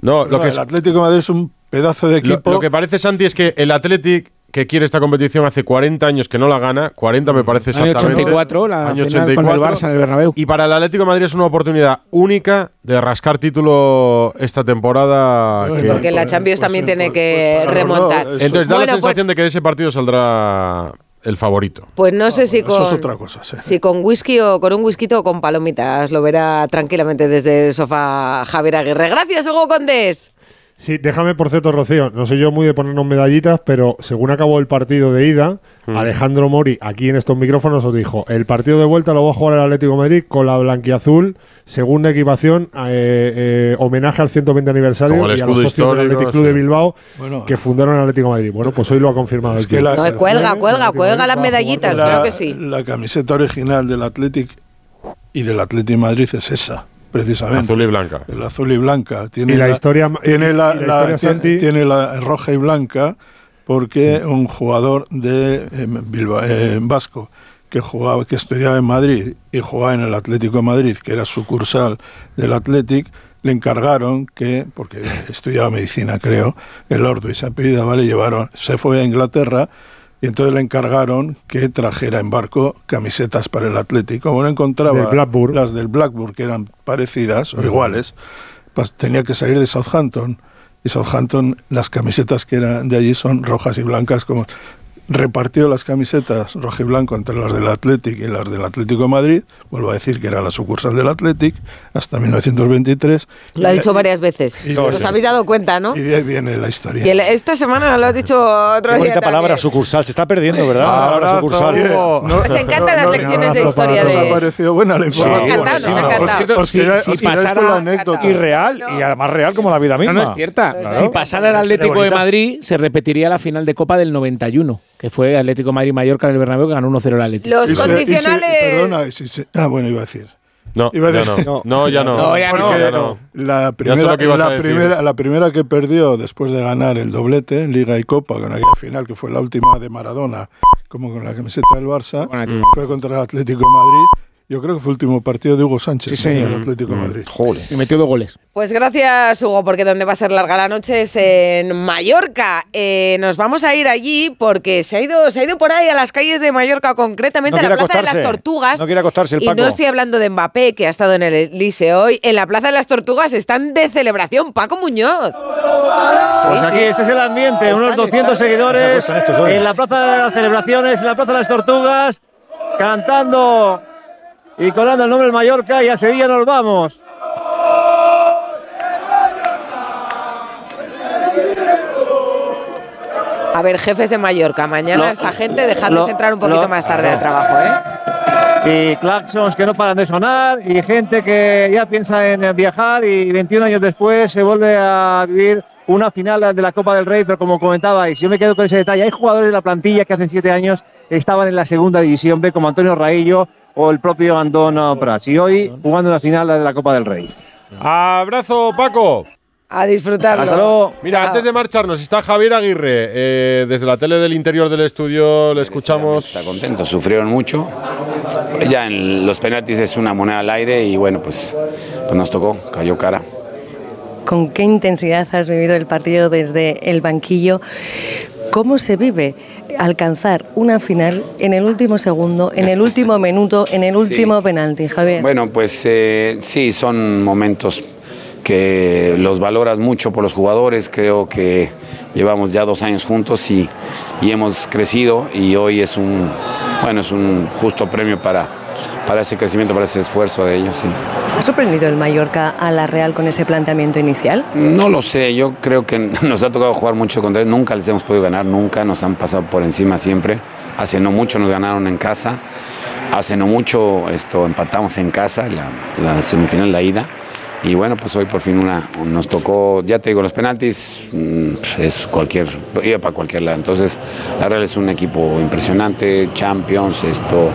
No, lo que el Atlético de Madrid es un pedazo de Lo, equipo. lo que parece, Santi, es que el Athletic que quiere esta competición hace 40 años que no la gana, 40 me parece Año exactamente. 84, la Año final con el Barça en el Bernabéu. Y para el Atlético de Madrid es una oportunidad única de rascar título esta temporada. Sí, que- porque la Champions también tiene que remontar. Entonces da la Bueno, pues- sensación de que de ese partido saldrá el favorito. Pues no sé si Eso con, es otra cosa, sí. si con whisky o con un whisky o con palomitas. Lo verá tranquilamente desde el sofá Javier Aguirre. Gracias, Hugo Condés. Sí, déjame por cierto, Rocío, no soy yo muy de ponernos medallitas, pero según acabó el partido de ida, Mm. Alejandro Mori aquí en estos micrófonos os dijo, el partido de vuelta lo va a jugar el Atlético de Madrid con la blanquiazul, segunda equipación, eh, eh, homenaje al 120 aniversario Como el y a los socios del Athletic Club de Bilbao Bueno. que fundaron el Atlético de Madrid. Bueno, pues hoy lo ha confirmado el que la- No, cuelga, cuelga, cuelga, cuelga las medallitas, la, claro que sí. la camiseta original del Athletic y del Athletic Madrid es esa, precisamente. Azul y blanca. El azul y blanca. Tiene Y la historia- tiene y- la, y la la- historia, Santi- tiene la roja y blanca porque un jugador de eh, Bilbao- eh, vasco que jugaba, que estudiaba en Madrid y jugaba en el Atlético de Madrid, que era sucursal del Athletic, le encargaron que, porque estudiaba medicina, creo, el Ordo y se apellida, le llevaron, se fue a Inglaterra y entonces le encargaron que trajera en barco camisetas para el Atlético. Como no encontraba Del las del Blackburn, que eran parecidas o iguales, pues tenía que salir de Southampton. Y Southampton, las camisetas que eran de allí son rojas y blancas, como repartió las camisetas rojo y blanco entre las del Athletic y las del Atlético de Madrid, vuelvo a decir que era la sucursal del Athletic, hasta 1923. Lo ha Y- dicho varias veces. y- Os habéis dado cuenta, ¿no? Y de ahí viene la historia. Y el- esta semana lo has dicho otro Qué día bonita palabra, también. sucursal. Se está perdiendo, ¿verdad? La palabra sucursal. Hugo. No- Nos encantan las no- lecciones de no- historia ¿Os ha de... parecido buena la Nos información? nos ha Os- encantado. os Si- os pasara- la anécdota. Y real, y además real como la vida misma. No, no es cierta. Si pasara el Atlético de. Madrid, se repetiría la final de Copa del 91, que fue Atlético Madrid-Mallorca en el Bernabéu, que ganó 1-0 el Atlético. Los se- se- condicionales... perdona, si se- ah, bueno, iba a decir. No, Iba a ya decir- no. No, ya no. No, ya no. Ya no. La Ya primera, lo que ibas a la, primera, la primera que perdió después de ganar el doblete, Liga y Copa, con aquella final que fue la última de Maradona, como con la camiseta del Barça, Atlético. fue contra el Atlético de Madrid. Yo creo que fue el último partido de Hugo Sánchez Sí, señor. en el Atlético de Madrid. Y metió dos goles. Pues gracias, Hugo, porque donde va a ser larga la noche es en Mallorca. Eh, nos vamos a ir allí porque se ha, ido, se ha ido por ahí a las calles de Mallorca, concretamente No a la Plaza de las. Tortugas. No quiere acostarse el y Paco. no estoy hablando de Mbappé, que ha estado en el Elise hoy. En la Plaza de las Tortugas están de celebración. Paco Muñoz. Pues aquí este es el ambiente, unos 200 seguidores en la Plaza de las Celebraciones, en la Plaza de las Tortugas, cantando y colando el nombre del Mallorca y a Sevilla nos vamos. A ver, jefes de Mallorca, mañana Lo- esta gente dejadles entrar un poquito lo- más tarde al trabajo, ¿eh? Y claxons que no paran de sonar y gente que ya piensa en viajar y 21 años después se vuelve a vivir una final de la Copa del Rey, pero como comentabais, yo me quedo con ese detalle. Hay jugadores de la plantilla que hace siete años estaban en la segunda división B, como Antonio Raillo o el propio Andón Prats, y hoy jugando en la final de la Copa del Rey. Abrazo, Paco. A disfrutarlo. Hasta luego. Mira, Chao. antes de marcharnos, está Javier Aguirre. eh, desde la tele del interior del estudio le escuchamos. Está contento, sufrieron mucho. Ya en los penaltis es una moneda al aire y bueno, pues, pues nos tocó, cayó cara. ¿Con qué intensidad has vivido el partido desde el banquillo? ¿Cómo se vive alcanzar una final en el último segundo, en el último minuto, en el último penalti, Javier? Bueno, pues eh, sí, son momentos que los valoras mucho por los jugadores. Creo que llevamos ya dos años juntos y, y hemos crecido y hoy es un, bueno, es un justo premio para, para ese crecimiento, para ese esfuerzo de ellos. Sí. ¿Ha sorprendido el Mallorca a la Real con ese planteamiento inicial? No lo sé, yo creo que nos ha tocado jugar mucho contra ellos, nunca les hemos podido ganar, nunca, nos han pasado por encima siempre. Hace no mucho nos ganaron en casa, hace no mucho esto empatamos en casa, la, la semifinal, la ida. Y bueno, pues hoy por fin una, nos tocó, ya te digo, los penaltis mm, es cualquier, iba para cualquier lado. Entonces, la Real es un equipo impresionante, Champions, esto,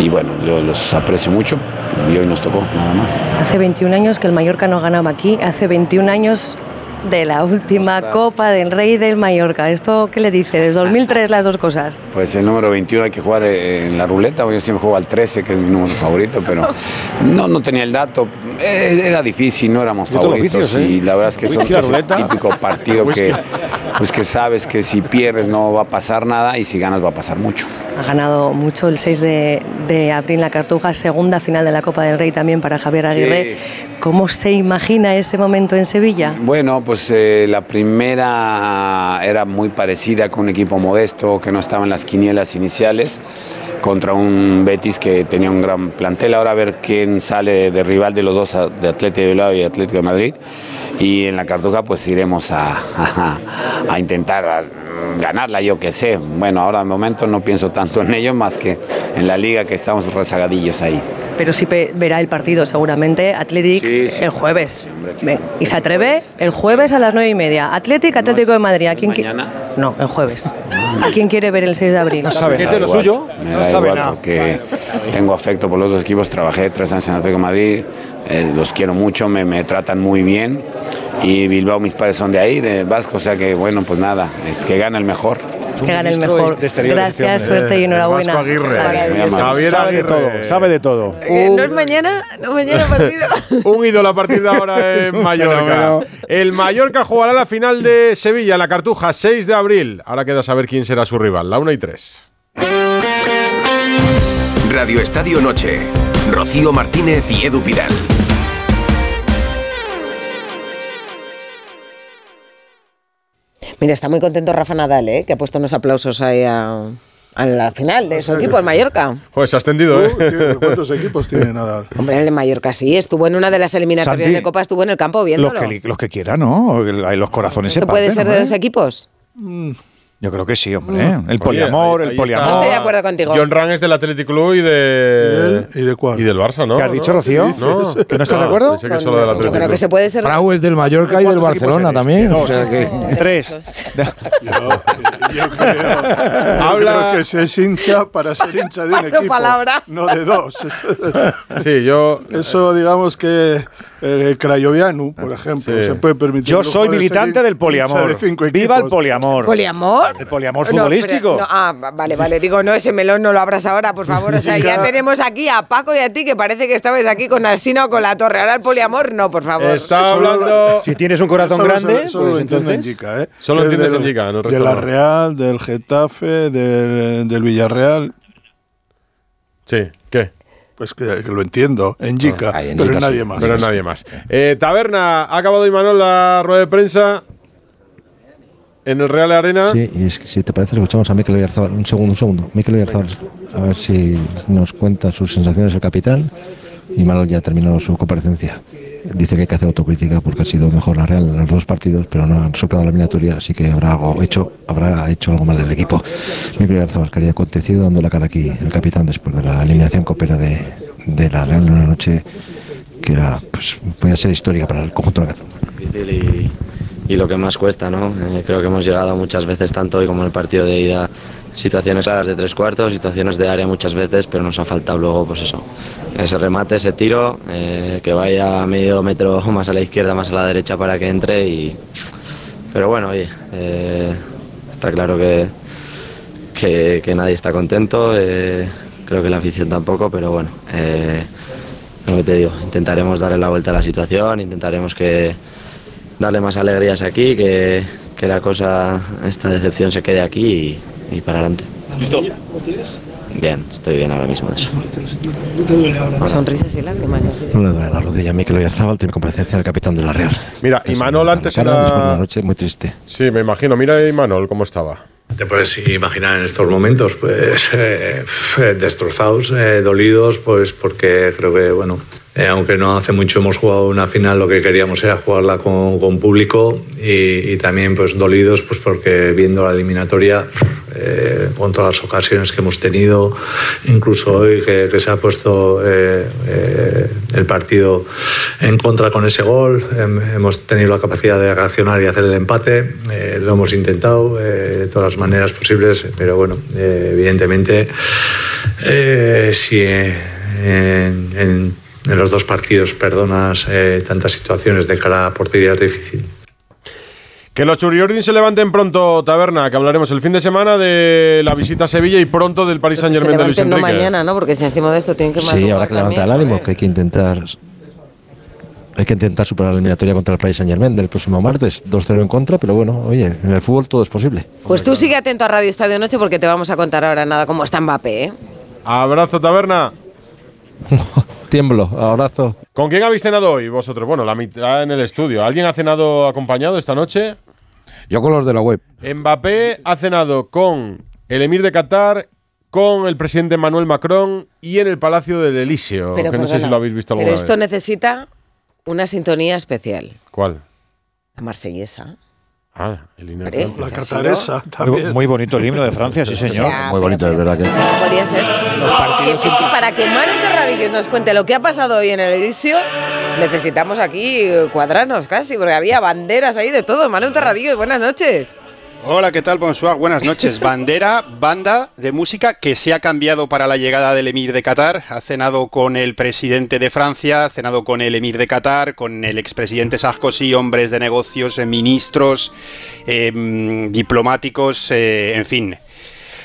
y bueno, lo- los aprecio mucho y hoy nos tocó, nada más. Hace 21 años que el Mallorca no ganaba aquí, hace 21 años de la última Copa del Rey del Mallorca. ¿Esto qué le dice? Desde 2003 las dos cosas. Pues el número 21 hay que jugar eh, en la ruleta, yo siempre juego al 13, que es mi número favorito, pero no, no tenía el dato. Eh, Era difícil, no éramos favoritos vicios, ¿eh? y la verdad es que son, ruleta. típico partido que, pues que sabes que si pierdes no va a pasar nada y si ganas va a pasar mucho. Ha ganado mucho el 6 de, de abril la Cartuja, segunda final de la Copa del Rey también para Javier Aguirre. ¿Cómo se imagina ese momento en Sevilla? Bueno, pues eh, la primera era muy parecida con un equipo modesto que no estaba en las quinielas iniciales contra un Betis que tenía un gran plantel. Ahora a ver quién sale de rival de los dos, de Atlético de Bilbao y Atlético de Madrid. Y en la Cartuja pues iremos a, a- intentar ganarla, yo que sé. Bueno, ahora de momento no pienso tanto en ello más que en la liga que estamos rezagadillos ahí. Pero sí verá el partido seguramente, Athletic el jueves. Y se atreve el jueves a las nueve y media. Athletic, Atlético de Madrid. ¿A quién qui- No, el jueves. ¿A quién quiere ver el 6 de abril? Me da igual, Me da igual porque tengo afecto por los dos equipos. Trabajé tres años en Atlético de Madrid. eh, los quiero mucho, me, me tratan muy bien. Y Bilbao, mis padres son de ahí, de Vasco. O sea que, bueno, pues nada, es que gane el mejor. Que gane el mejor. Gracias, suerte y enhorabuena. Maravilloso. Javier sabe de Aguirre. todo, sabe de todo. Eh, no es mañana, no mañana partido. Un ídolo a partir de ahora en Mallorca. El Mallorca jugará la final de Sevilla, en la Cartuja, 6 de abril. Ahora queda saber quién será su rival, la 1 y 3. Radio Estadio Noche. Rocío Martínez y Edu Pidal. Mira, está muy contento Rafa Nadal, ¿eh? que ha puesto unos aplausos ahí a, a la final de su equipo, el Mallorca. Joder, se ha extendido, ¿eh? ¿Cuántos equipos tiene Nadal? Hombre, el de Mallorca sí, estuvo en una de las eliminatorias Santi, de Copa, estuvo en el campo Los viéndolo. que, los que quieran, ¿no? Los corazones se ¿Esto puede parten, ser de dos equipos? Yo creo que sí, hombre. El poliamor, ahí- el ahí poliamor. está. Estoy de acuerdo contigo. John Ran es del Athletic Club y de. ¿Y de cuál? Y del Barça, ¿no? ¿Qué has dicho. Rocío? ¿No? ¿Que no estás de Ah, acuerdo? pensé que solo del Yo creo que se puede ser... Frau es del Mallorca y del ¿Cuántos equipos Barcelona eres? también. Dos, o sea que- Tres. Yo creo, Habla- yo creo que se es hincha para ser hincha de un equipo, palabra. no de dos. Sí, yo. Eso, digamos que eh, Crayovianu, por ejemplo, Sí. se puede permitir. Yo lujo soy de ser militante del poliamor. de cinco Viva el equipos. poliamor. ¿Poliamor? El poliamor No, futbolístico. pero- no, ah, va- vale, vale. Digo, no, ese melón no lo abras ahora, por favor. O sea, ya tenemos aquí a Paco y a ti que parece que estabais aquí con Alsina o con la Torre. Ahora el poliamor, no, por favor. Está hablando. Si tienes un corazón Solo- grande, solo, solo pues lo entiendo en entonces. Yica, ¿eh? Solo Es entiendes en Yica, en el De la no. Real, del Getafe, del, del Villarreal. Sí, ¿qué? Pues que, que lo entiendo, en ahí en pero Yica en nadie sí. más. Pero nadie más. Eh, Taberna, ha acabado Imanol la rueda de prensa en el Real Arena. Sí, y es que si te parece, escuchamos a Mikel Oyarzabal. Un segundo, un segundo. Mikel Oyarzabal, a ver si nos cuenta sus sensaciones el capitán. Y Manuel ya ha terminado su comparecencia. Dice que hay que hacer autocrítica porque ha sido mejor la Real en los dos partidos, pero no ha superado la eliminatoria, así que habrá algo hecho, habrá hecho algo mal el equipo. Mikel Oyarzabal, que había acontecido dando la cara aquí el capitán después de la eliminación copera de, de la Real en una noche que era, pues, podía ser histórica para el conjunto de difícil y, lo que más cuesta, ¿no? Eh, creo que hemos llegado muchas veces, tanto hoy como en el partido de ida, situaciones claras de tres cuartos, situaciones de área muchas veces, pero nos ha faltado luego, pues eso, ese remate, ese tiro, eh, que vaya medio metro más a la izquierda, más a la derecha para que entre y... Pero bueno, oye, eh, está claro que, que, que nadie está contento, eh, creo que la afición tampoco, pero bueno, eh, lo que te digo, intentaremos darle la vuelta a la situación, intentaremos que darle más alegrías aquí, que, que la cosa, esta decepción se quede aquí y, y para adelante. ¿Listo? Bien, estoy bien ahora mismo de eso. Sonrisas y lágrimas. así. No le duele la rodilla a Mikel Oyarzabal, tiene comparecencia del capitán de la Real. Mira, Imanol antes Cara, de una era. noche muy triste. Sí, me imagino. Mira Imanol cómo estaba. Te puedes imaginar en estos momentos, pues, eh, destrozados, eh, dolidos, pues, porque creo que, bueno, eh, aunque no hace mucho hemos jugado una final, lo que queríamos era jugarla con, con público y, y también, pues, dolidos, pues, porque viendo la eliminatoria, eh, con todas las ocasiones que hemos tenido, incluso hoy que, que se ha puesto eh, eh, el partido en contra con ese gol, hem- hemos tenido la capacidad de reaccionar y hacer el empate, eh, lo hemos intentado eh, de todas las maneras posibles, pero bueno, evidentemente si en, en- en los dos partidos perdonas eh, tantas situaciones de cara a portería es difícil. Que los Churiordin se levanten pronto, Taberna, que hablaremos el fin de semana de la visita a Sevilla y pronto del Paris Saint Germain de Luis levanten no Enrique. mañana, ¿no? Porque si encima de esto tienen que Sí, habrá que levantar el ánimo, que hay que intentar. Hay que intentar superar la eliminatoria contra el Paris Saint Germain del próximo martes. 2-0 en contra, pero bueno, oye, en el fútbol todo es posible. Pues tú sigue atento a Radio Estadio Noche porque te vamos a contar ahora nada cómo está Mbappé, ¿eh? Abrazo, Taberna. Tiemblo, abrazo. ¿Con quién habéis cenado hoy vosotros? Bueno, la mitad en el estudio. ¿Alguien ha cenado acompañado esta noche? Yo con los de la web. Mbappé ha cenado con el emir de Qatar, con el presidente Manuel Macron y en el Palacio del Elíseo, Pero que no sé si lo habéis visto alguna Pero esto vez. necesita una sintonía especial. ¿Cuál? La marsellesa. Ah, el himno de Francia. La cataresa Muy, muy bonito el himno de Francia, sí, señor. sea, Muy bonito, es verdad que. No podía ser. Es que, es que para que Manu Terradillos nos cuente lo que ha pasado hoy en el Elíseo, necesitamos aquí cuadrarnos casi, porque había banderas ahí de todo. Manu Terradillos, buenas noches. Hola, ¿qué tal? Bonsoir, buenas noches. Bandera, banda de música que se ha cambiado para la llegada del emir de Qatar. Ha cenado con el presidente de Francia, ha cenado con el emir de Qatar, con el expresidente Sarkozy, hombres de negocios, eh, ministros, eh, diplomáticos, eh, en fin.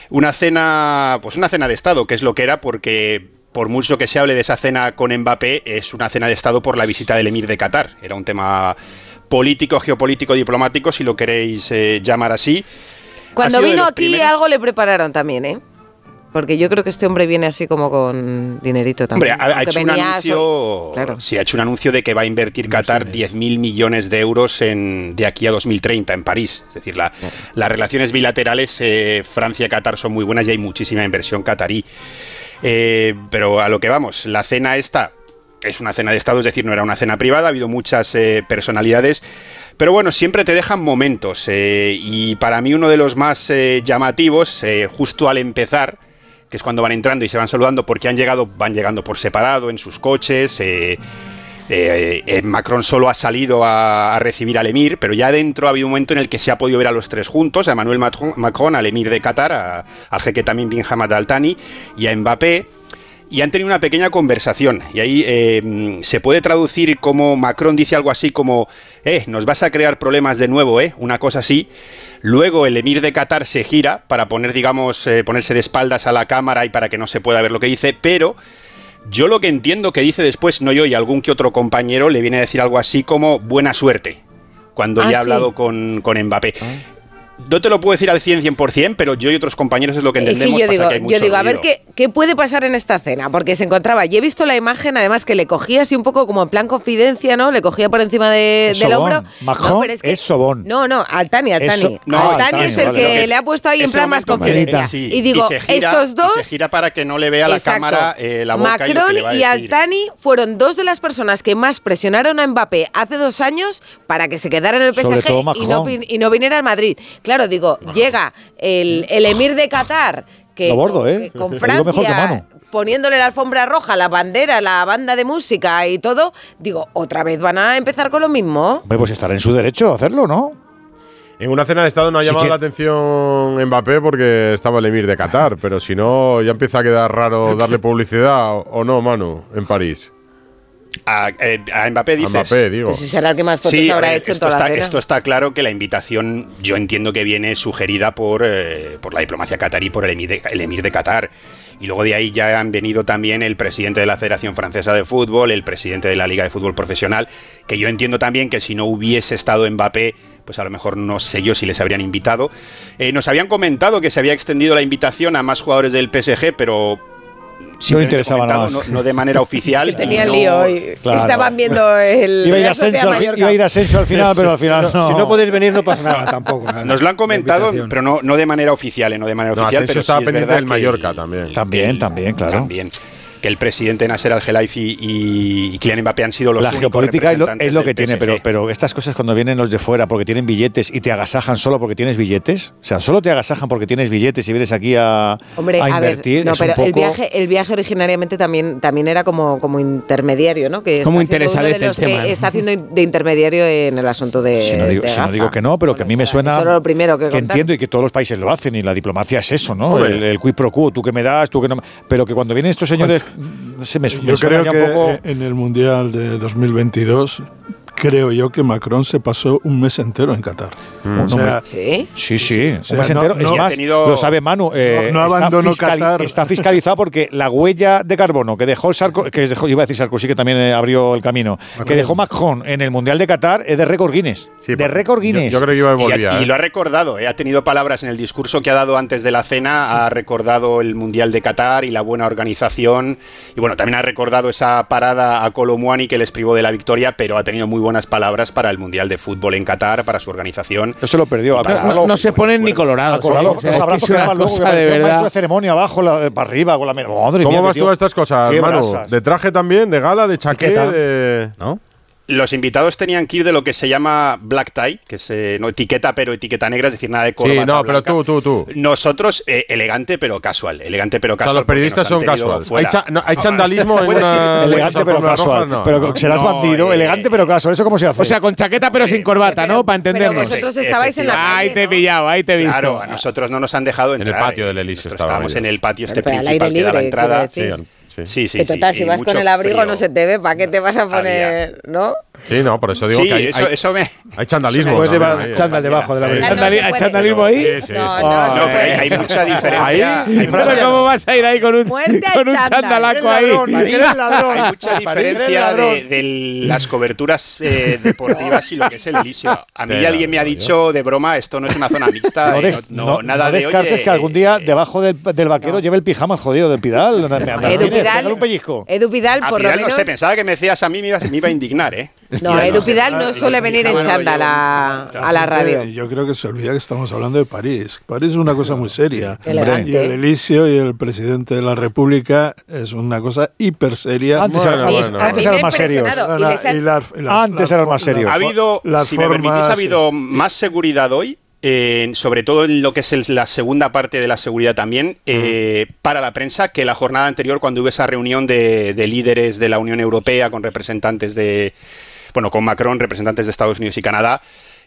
Una cena, pues una cena de Estado, que es lo que era, porque por mucho que se hable de esa cena con Mbappé, es una cena de Estado por la visita del emir de Qatar. Era un tema político, geopolítico, diplomático, si lo queréis eh, llamar así. Cuando vino aquí primeros- algo le prepararon también, ¿eh? Porque yo creo que este hombre viene así como con dinerito Hombre, también. ha, ha hecho un anuncio, Claro. sí, ha hecho un anuncio de que va a invertir Qatar 10.000 millones de euros en, de aquí a 2030 en París. Es decir, la- las relaciones bilaterales eh, Francia-Qatar son muy buenas y hay muchísima inversión catarí. Eh, pero a lo que vamos, la cena esta es una cena de Estado, es decir, no era una cena privada, ha habido muchas eh, personalidades. Pero bueno, siempre te dejan momentos. eh, y para mí uno de los más eh, llamativos, justo al empezar, que es cuando van entrando y se van saludando porque han llegado, van llegando por separado en sus coches. Macron solo ha salido a, recibir al emir, pero ya dentro ha habido un momento en el que se ha podido ver a los tres juntos, a Macron, Macron, al emir de Qatar, a- al jeque también bin Hamad Al Thani y a Mbappé. Y han tenido una pequeña conversación. Y ahí eh, se puede traducir como Macron dice algo así como, eh, nos vas a crear problemas de nuevo, eh, una cosa así. Luego el emir de Qatar se gira para poner, digamos, eh, ponerse de espaldas a la cámara y para que no se pueda ver lo que dice, pero yo lo que entiendo que dice después, no yo y algún que otro compañero, le viene a decir algo así como buena suerte, cuando Ah, ya ha sí. hablado con, con Mbappé. No te lo puedo decir al 100 100%, pero yo y otros compañeros es lo que Es que entendemos. yo pasa digo, que hay yo digo, a ver qué, qué puede pasar en esta cena, porque se encontraba, y he visto la imagen, además que le cogía así un poco como en plan confidencia, ¿no? Le cogía por encima de- Es del sobón. hombro. Macron No, pero es, que- es sobón. No, no, Altani, Altani. Eso- no, Altani Altani, es el vale, que le ha puesto ahí en plan más confidencia. sí, y digo, se gira- estos y dos... se gira para que no le vea la Exacto. cámara eh, la boca y lo que Macron le va a y decir. Altani fueron dos de las personas que más presionaron a Mbappé hace dos años para que se quedara en el PSG y no, y no viniera al Madrid. Claro, digo, llega el, el emir de Qatar, que Lo bordo, con, ¿eh? que con Lo digo mejor que Francia, poniéndole la alfombra roja, la bandera, la banda de música y todo, digo, otra vez van a empezar con lo mismo. Hombre, pues estará en su derecho a hacerlo, ¿no? En una cena de Estado no ha Sí llamado que- la atención Mbappé porque estaba el emir de Qatar, pero si no, ya empieza a quedar raro darle publicidad o no, Manu, en París. A, eh, a Mbappé dices. Mbappé, digo. Pues si será el que más fotos Sí, a habrá ver, hecho en esto, toda la está, cena. esto está claro que la invitación, yo entiendo que viene sugerida por, eh, por la diplomacia catarí, por el emir, de, el emir de Qatar. Y luego de ahí ya han venido también el presidente de la Federación Francesa de Fútbol, el presidente de la Liga de Fútbol Profesional, que yo entiendo también que si no hubiese estado Mbappé, pues a lo mejor no sé yo si les habrían invitado. Eh, nos habían comentado que se había extendido la invitación a más jugadores del PSG, pero... simplemente interesaba nada más. No, no de manera oficial. Que tenía no- lío hoy. Claro. Estaban viendo el. Iba a ir Real a Asensio Sociedad al, iba a ir a Asensio al final, pero al final no. Si no podéis venir, no pasa nada tampoco. Nos lo han comentado, pero no, no de manera oficial, eh, no de manera No, oficial. Asensio pero estaba sí es pendiente del que- Mallorca también. También, también, claro. También. Que el presidente Nasser Al-Khelaifi y, y Kylian Mbappé han sido los La geopolítica es lo, es lo que tiene, PSG. pero, pero estas cosas cuando vienen los de fuera porque tienen billetes y te agasajan solo porque tienes billetes, o sea, solo te agasajan porque tienes billetes y vienes aquí a, Hombre, a a, ver, invertir. no, es un pero el poco- viaje, el viaje originariamente también, también era como, como intermediario, ¿no? Que Como interesadete el los que tema, ¿no? está haciendo de intermediario en el asunto de. Si no, digo, de si no digo que no, pero que a mí me suena eso lo primero que contar. entiendo y que todos los países lo hacen y la diplomacia es eso, ¿no? El, el quid pro quo, tú que me das, tú que no me- Pero que cuando vienen estos señores, sé, me, Yo creo que un poco... en el Mundial de 2022 creo yo que Macron se pasó un mes entero en Qatar. Mm. O sea, ¿Sí? Sí, sí, O sea, un mes no- entero. no- es más, tenido- lo sabe Manu. eh, no- no está, abandonó fiscali- Qatar. está fiscalizado porque la huella de carbono que dejó el Sarko, que dejó, iba a decir Sarkozy, que también eh, abrió el camino, que dejó Macron en el Mundial de Qatar es de récord Guinness. de récord Guinness. yo creo que iba a Y, volver. ha- y lo ha recordado, ¿eh? ha tenido palabras en el discurso que ha dado antes de la cena, ha recordado el Mundial de Qatar y la buena organización, y bueno, también ha recordado esa parada a Colomwani que les privó de la victoria, pero ha tenido muy buenas palabras para el Mundial de Fútbol en Qatar, para su organización. Eso lo perdió. Para- No, no se ponen ni colorados. Acordado. O sea, los es que abrazos es que daban luego, que parecía un maestro verdad. de ceremonia abajo, la, para arriba, con la. Madre ¿Cómo mía, vas tú a estas cosas. ¿De traje también? ¿De gala? ¿De chaqueta? Chaqueta. De... ¿No? Los invitados tenían que ir de lo que se llama black tie, que es eh, no etiqueta pero etiqueta negra, es decir, nada de corbata Sí, no, pero tú, tú, tú. Nosotros, eh, elegante pero casual. Elegante pero O sea, casual. los periodistas son casual. Hay, cha- no, hay chandalismo en una... Elegante pero casual. no, pero no. serás no, bandido, eh, elegante pero casual. ¿Eso cómo se hace? O sea, con chaqueta pero sin corbata, ¿no? Para entendernos. Pero vosotros estabais en la calle, Ahí te he pillado, ahí te he visto. Claro, a nosotros no nos han dejado En el entrar. patio eh. del Elíseo estábamos en el patio este principal que da la entrada. Sí, sí, sí. que total, sí, si vas con el abrigo frío. no se te ve, ¿para qué te vas a poner, no? Sí, no, por eso digo Sí, que hay, eso, hay, eso me... hay chandalismo. Puedes llevar chándal debajo de la se ¿Hay chandalismo ahí? No, no, No, se pero hay, mucha diferencia. hay Pero mucha- ¿cómo vas a ir ahí con un, con un chandalaco ahí? Hay mucha diferencia de, de las coberturas eh, deportivas y lo que es el Elíseo. A mí alguien me ha dicho de broma, esto no es una zona mixta. No, eh, des- no, no- no, nada no de, descartes oye, que algún día eh, debajo del, del vaquero lleve el pijama jodido del Pidal. Edu Pidal, por lo Pidal no menos. sé, pensaba que me decías a mí, me iba a indignar, ¿eh? No, Ya, Edu. Pidal no suele venir en Bueno, chándal a, a la radio. Yo creo que se olvida que estamos hablando de París. París es una cosa muy seria. Elegante. Y el Elíseo y el presidente de la República es una cosa hiper seria. Antes Bueno, eran, bueno, A antes mí me eran ha más serios. Antes eran más serios. Ha habido, Las si me permitís, formas, ha habido más seguridad hoy, eh, sobre todo en lo que es el- la segunda parte de la seguridad también, eh, para la prensa, que la jornada anterior cuando hubo esa reunión de, de líderes de la Unión Europea con representantes de, bueno, con Macron, representantes de Estados Unidos y Canadá.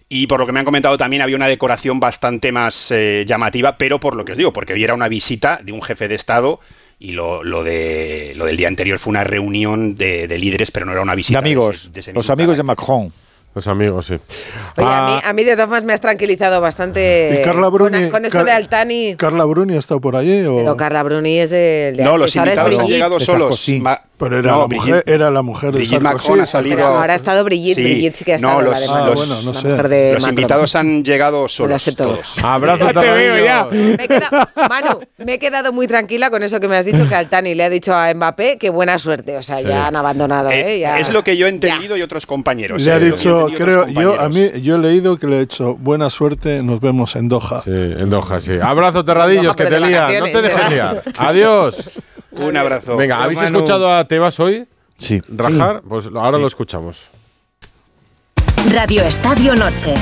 Y por lo que me han comentado también había una decoración bastante más eh, llamativa, pero por lo que os digo, porque hoy era una visita de un jefe de Estado y lo, lo de, lo del día anterior fue una reunión de, de líderes, pero no era una De visita. amigos. ese- de ese Los amigos de. Macron. Los amigos, sí. Oye, a mí, Ah, a mí de todas formas me has tranquilizado bastante ¿Y Carla con, Bruni? con eso Car- de Altani. ¿Carla Bruni ha estado por allí? O? Pero Carla Bruni es el de No, los invitados han llegado de solos. Ma- Pero era, no, la Brigitte- mujer, era la mujer de Brigitte Sarkozy. Macron ha salido- Pero ahora ha estado Brigitte, Sí. Brigitte sí que ha No, estado los- la de ah, bueno, no la sé. mujer de Los Macron. invitados han llegado solos. sé todo. todos. abrazo, Ya te veo ya. Me he quedado- Manu, me he quedado muy tranquila con eso que me has dicho que Altani le ha dicho a Mbappé que buena suerte. O sea, ya han abandonado, ¿eh? Eh, Ya- es lo que yo he entendido y otros compañeros. Le eh, ha he dicho, creo, yo a mí, yo he leído que le he dicho buena suerte, nos vemos en Doha. Sí, en Doha, sí. Abrazo, Terradillos, Doha, que te de lían. No te dejes ¿eh? liar. Adiós. Un abrazo. Venga, ¿habéis Manu. escuchado a Tebas hoy? Sí. Rajar, pues ahora lo escuchamos. Radio Estadio Noche.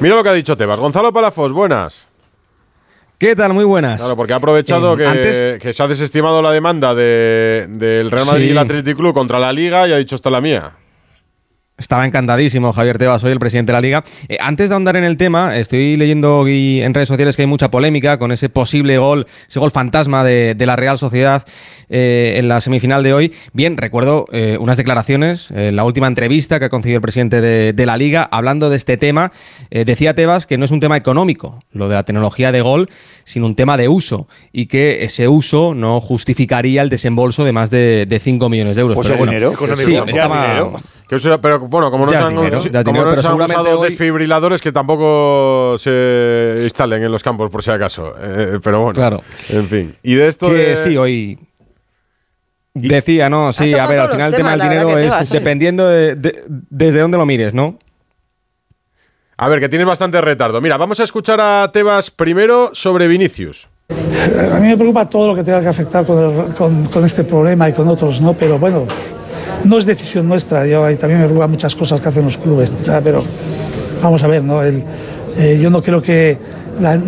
Mira lo que ha dicho Tebas. Gonzalo Palafos, buenas. ¿Qué tal? Muy buenas. Claro, porque ha aprovechado Eh, que, antes- que se ha desestimado la demanda de- del Real Madrid Sí. y el Athletic Club contra la Liga y ha dicho esta es la mía. Estaba encantadísimo Javier Tebas, soy el presidente de la liga. Eh, antes de ahondar en el tema, estoy leyendo y- en redes sociales que hay mucha polémica con ese posible gol, ese gol fantasma de, de la Real Sociedad eh, en la semifinal de hoy. Bien, recuerdo eh, unas declaraciones, eh, la última entrevista que ha concedido el presidente de, de la liga, hablando de este tema. Eh, decía Tebas que no es un tema económico, lo de la tecnología de gol, sino un tema de uso y que ese uso no justificaría el desembolso de más de, de 5 millones de euros. Pues Pero bueno, dinero. sí, estaba- dinero. Que eso- pero bueno, como no Ya se han, dinero, como dinero, no pero se han usado hoy- desfibriladores que tampoco se instalen en los campos por si acaso. Eh, pero bueno, Claro. en fin. Y de esto que de- sí, hoy. Decía, ¿no? Sí, a ver, al final el tema del dinero es dependiendo de, de- desde dónde lo mires, ¿no? A ver, que tienes bastante retardo. Mira, vamos a escuchar a Tebas primero sobre Vinicius. A mí me preocupa todo lo que tenga que afectar con, el- con- con este problema y con otros, ¿no? Pero bueno, no es decisión nuestra. Yo, y también me preocupan muchas cosas que hacen los clubes, pero vamos a ver, ¿no? El- eh, yo no creo que la,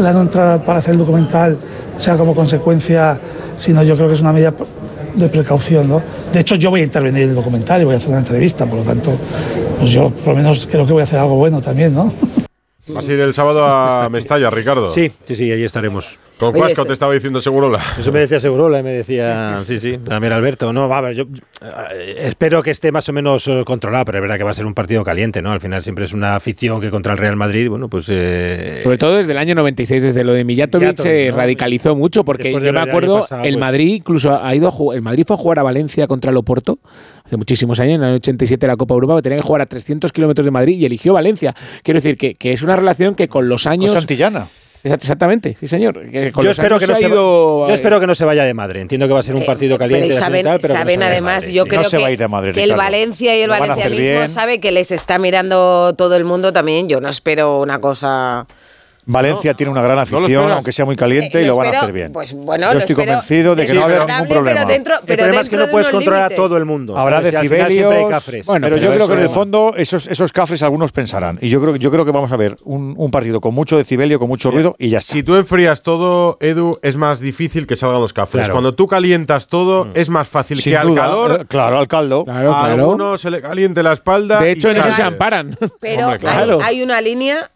la no entrada para hacer el documental sea como consecuencia, sino yo creo que es una medida de precaución, ¿no? De hecho, yo voy a intervenir en el documental y voy a hacer una entrevista, por lo tanto, pues yo por lo menos creo que voy a hacer algo bueno también, ¿no? Vas a ir el sábado a Mestalla, Ricardo. Sí, sí, sí, ahí estaremos. Con Oye, Cuasco este- te estaba diciendo Segurola. Eso me decía Segurola y me decía, sí, sí, también Alberto. No, va a ver, yo eh, espero que esté más o menos eh, controlado, pero es verdad que va a ser un partido caliente, ¿no? Al final siempre es una afición que contra el Real Madrid, bueno, pues... eh, Sobre todo desde el año 96, desde lo de Mijatovic, se ¿no? radicalizó mucho porque yo me acuerdo, pasado, el pues- Madrid incluso ha ido a jugar, el Madrid fue a jugar a Valencia contra el Oporto hace muchísimos años, en el año 87 la Copa Europa, que tenía que jugar a 300 kilómetros de Madrid y eligió Valencia. Quiero decir que, que es una relación que con los años... Santillana. Exact- Exactamente, sí señor. Con Yo espero, que no se ido... yo espero que no se vaya de madre. Entiendo que va a ser un partido caliente. Pero saben, tal, pero que no además, yo creo No que, que el. Valencia y el valencianismo sabe que les está mirando todo el mundo también. Yo no espero una cosa... Valencia tiene una gran afición, aunque sea muy caliente, Eh, y lo lo van a hacer bien. pues, bueno, Yo lo estoy espero convencido de que no va a haber ningún problema. Pero dentro, El pero problema es que no de puedes controlar a todo el mundo. Habrá siempre hay decibelios, cafres. Bueno, pero, pero yo creo que en el fondo esos, esos cafres algunos pensarán. Y yo creo, yo creo que vamos a ver un, un partido con mucho decibelio, con mucho ruido y ya está. Si tú enfrías todo, Edu, es más difícil que salgan los cafres. Claro. Cuando tú calientas todo, es más fácil Sin que al duda, calor. eh, claro, al caldo. Claro, a claro. alguno se le caliente la espalda. De hecho, y en eso se amparan. Pero hay una línea,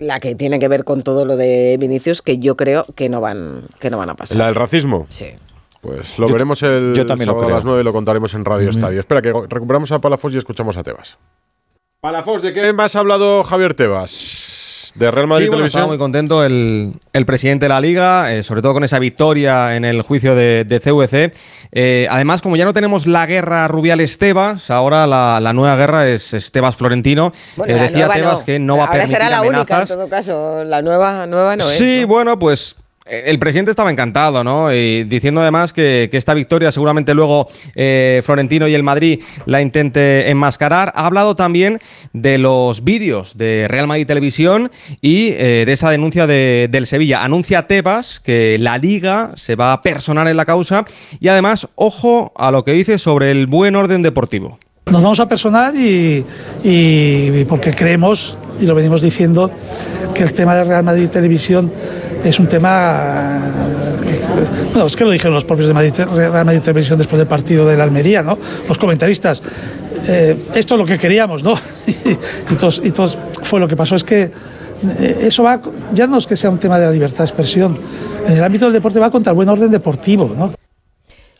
la que tiene que ver con todo lo de Vinicius, que yo creo que no van, que no van a pasar. ¿La del racismo? Sí. Pues lo Yo- veremos el yo también lo sábado a creo. las 9 y lo contaremos en Radio Estadio. Espera, que recuperamos a Palafos y escuchamos a Tebas. Palafos, ¿de qué más ha hablado Javier Tebas? ¿De Real Madrid Sí, bueno, Televisión? muy contento el, el presidente de la liga, eh, sobre todo con esa victoria en el juicio de, de CVC. Eh, además, como ya no tenemos la guerra Rubiales-Tebas, ahora la, la nueva guerra es, es Tebas-Florentino. Bueno, Eh, decía Tebas no. que no va a Ahora permitir será la única, en amenazas. todo caso. La nueva, nueva no es. Sí, ¿no? bueno, pues el presidente estaba encantado, ¿no? Y diciendo además que, esta victoria seguramente luego eh, Florentino y el Madrid la intente enmascarar. Ha hablado también de los vídeos de Real Madrid Televisión y eh, de esa denuncia de- del Sevilla. Anuncia Tebas que la liga se va a personar en la causa y además, ojo a lo que dice sobre el buen orden deportivo. Nos vamos a personar y, y porque creemos, y lo venimos diciendo, que el tema de Real Madrid Televisión es un tema. que- bueno, es que lo dijeron los propios de Madrid, Real Madrid Televisión después del partido de la Almería, ¿no? Los comentaristas. Eh, esto es lo que queríamos, ¿no? y, entonces, y entonces fue lo que pasó. Es que eh, eso va, ya no es que sea un tema de la libertad de expresión, en el ámbito del deporte va contra el buen orden deportivo, ¿no?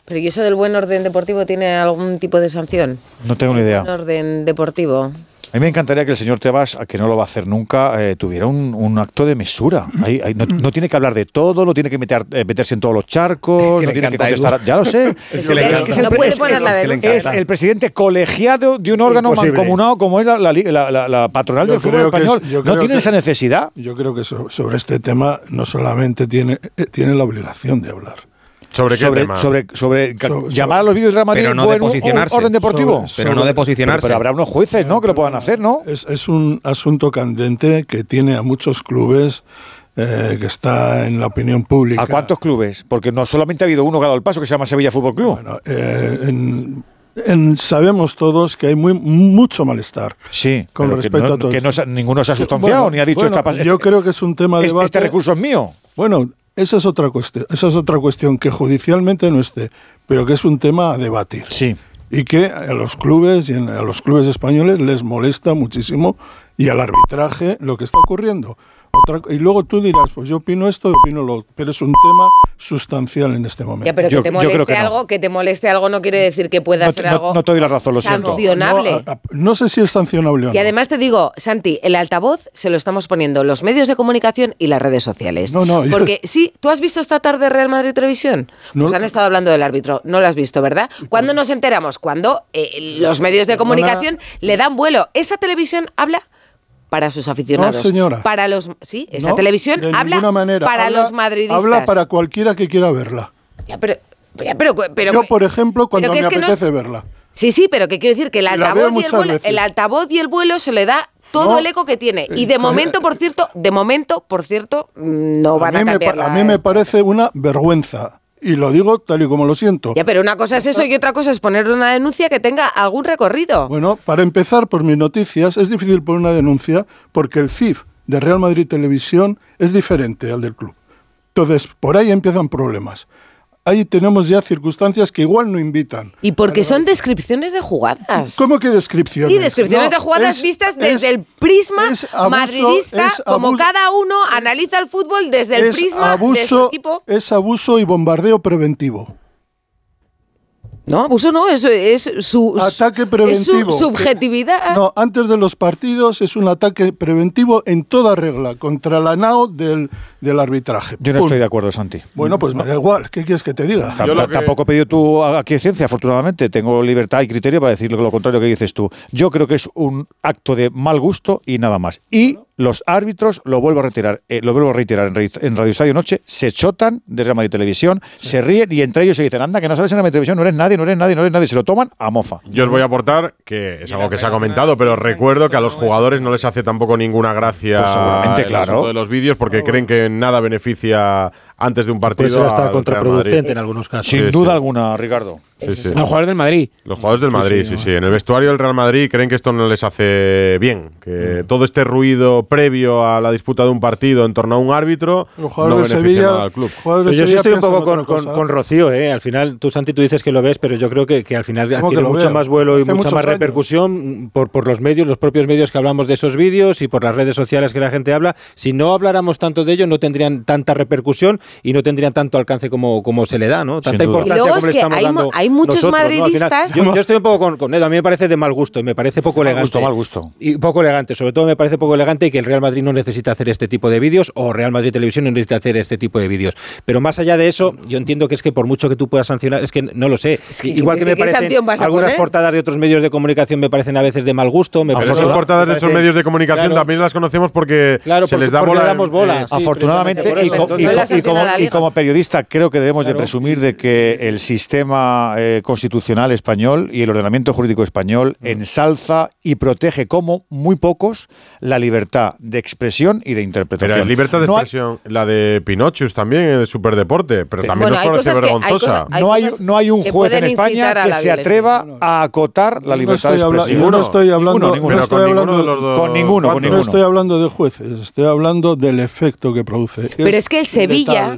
Pero ¿y eso del buen orden deportivo tiene algún tipo de sanción? No tengo ni idea. Buen orden deportivo. A mí me encantaría que el señor Tebas, que no lo va a hacer nunca, eh, tuviera un, un acto de mesura. Ahí- ahí no, no tiene que hablar de todo, no tiene que meter, eh, meterse en todos los charcos, Que no tiene que contestar. Ya lo sé. Es el, presidente colegiado de un órgano Imposible. mancomunado como es la, la li- la- la- la patronal Yo del fútbol es- español. no tiene que- esa necesidad. Yo creo que so- sobre este tema no solamente tiene, eh, tiene la obligación de hablar. ¿Sobre qué sobre, tema? sobre, sobre ca- Sobre- llamar a los vídeos de Real Madrid Pero no de buen- posicionarse. orden deportivo. Sobre- Pero no de posicionarse. Pero, pero habrá unos jueces, ¿no? Que lo puedan hacer, ¿no? Es, es un asunto candente que tiene a muchos clubes, eh, que está en la opinión pública. ¿A cuántos clubes? Porque no solamente ha habido uno que ha dado el paso, que se llama Sevilla Fútbol Club. Eh, en- en- sabemos todos que hay muy, mucho malestar. Sí, con respecto no- a todo. que no ninguno se ha sustanciado Bueno, ni ha dicho bueno, esta pas- Yo creo que es un tema de este, debate. este recurso es mío. Bueno, esa es otra cuestión. Esa es otra cuestión que judicialmente no esté, pero que es un tema a debatir. Sí. Y que a los clubes y en- a los clubes españoles les molesta muchísimo y al arbitraje lo que está ocurriendo. Otra- y luego tú dirás, pues yo opino esto, opino lo otro, pero es un tema sustancial en este momento. Ya, pero que te moleste algo, que te moleste algo no quiere decir que pueda No ser no- algo no te doy la razón, lo siento. sancionable. No, a- a- no sé si es sancionable o no. Y además te digo, Santi, el altavoz se lo estamos poniendo los medios de comunicación y las redes sociales. No, no, yo- Porque sí, ¿tú has visto esta tarde Real Madrid Televisión? No. Pues han estado hablando del árbitro, no lo has visto, ¿verdad? ¿Cuándo nos enteramos? Cuando eh, los medios de comunicación le dan vuelo. Esa televisión habla para sus aficionados. No, señora. Para los sí, esa No, televisión de habla manera. para Habla- los madridistas. Habla para cualquiera que quiera verla. Ya, pero, ya, pero, pero- Yo, por ejemplo, cuando pero que me es que no apetece verla. Sí, sí, pero que quiero decir que el altavoz, y el, vuelo, el altavoz y el vuelo se le da todo No, el eco que tiene. Y eh, de con- momento, por cierto, de momento, por cierto, mm, no van a a, cambiar a mí me parece una vergüenza. Y lo digo tal y como lo siento. Ya, pero una cosa es eso y otra cosa es poner una denuncia que tenga algún recorrido. Bueno, para empezar, por mis noticias, es difícil poner una denuncia porque el CIF de Real Madrid Televisión es diferente al del club. Entonces, por ahí empiezan problemas. Ahí tenemos ya circunstancias que igual no invitan. Y porque son descripciones de jugadas. ¿Cómo que descripciones? Sí, descripciones No, de jugadas es- vistas desde es- el prisma es abuso- madridista, como cada uno analiza el fútbol desde el prisma de su abuso, equipo. es abuso y bombardeo preventivo. No, abuso no, eso es su Ataque es preventivo. su subjetividad. No, antes de los partidos es un ataque preventivo en toda regla contra la NAO del, del arbitraje. Yo no estoy de acuerdo, Santi. Bueno, pues me da igual. ¿Qué quieres que te diga? Ta- ta- Tampoco he pedido tu aquiescencia, afortunadamente. Tengo libertad y criterio para decir lo contrario que dices tú. Yo creo que es un acto de mal gusto y nada más. Y los árbitros, lo vuelvo a retirar, eh, lo vuelvo a reiterar en, Radi- en Radio Estadio Noche, se chotan de Real Madrid Televisión, se ríen y entre ellos se dicen, anda, que no sales en Real Madrid Televisión, no eres nadie, no eres nadie, no eres nadie. Se lo toman a mofa. Yo os voy a aportar que es algo que se ha comentado, pero recuerdo que a los jugadores no les hace tampoco ninguna gracia Pues seguramente, el claro. de los vídeos porque creen que nada beneficia antes de un partido. Puede ser hasta contraproducente en algunos casos. Sin Sí, duda sí. alguna, Ricardo. Sí, sí. A los jugadores del Madrid. Los jugadores del Madrid, sí, sí. En el vestuario del Real Madrid creen que esto no les hace bien. Mm. Que todo este ruido previo a la disputa de un partido en torno a un árbitro Los no jugadores de beneficia Sevilla- nada al club. yo sí Sevilla estoy un poco con, con- Rocío, ¿eh? Al final, tú, Santi, tú dices que lo ves, pero yo creo que, que al final ¿Cómo que tiene lo mucho veo? más vuelo y Hace mucha más años. repercusión por, por los medios, los propios medios que hablamos de esos vídeos y por las redes sociales que la gente habla. Si no habláramos tanto de ellos, no tendrían tanta repercusión y no tendrían tanto alcance como, como se le da, ¿no? Tanta importancia Y luego como es le que estamos hay dando hay muchos nosotros, ¿no? Al final, madridistas- yo, yo estoy un poco con, con Edu, a mí me parece de mal gusto y me parece poco Mal elegante. gusto, mal gusto. Y poco elegante, sobre todo me parece poco elegante y que el Real Madrid no necesita hacer este tipo de vídeos o Real Madrid Televisión no necesita hacer este tipo de vídeos. Pero más allá de eso, yo entiendo que es que por mucho que tú puedas sancionar, es que no lo sé. que, Igual que ¿qué me parecen algunas poner? portadas de otros medios de comunicación me parecen a veces de mal gusto. Me Pero parecen- esas portadas de parecen- medios de comunicación Claro. también las conocemos porque Claro, se porque- les da bola. le damos bola. eh, Sí, Afortunadamente, y como, La y como periodista, creo que debemos de presumir de que el sistema eh, constitucional español y el ordenamiento jurídico español Mm. ensalza y protege como muy pocos la libertad de expresión y de interpretación. Pero es libertad de No hay- expresión, la de Pinochus también, de Superdeporte, pero también Bueno, nos hay parece cosas que- hay vergonzosa. cosas- hay no, hay, no hay un juez en España que se violencia. atreva a acotar la libertad de expresión. yo no estoy hablando, Ninguno, no ninguno. Pero estoy con ninguno de los dos- con ninguno, con ¿cuántos? No ninguno. estoy hablando de jueces, estoy hablando del efecto que produce. Pero es que el Sevilla,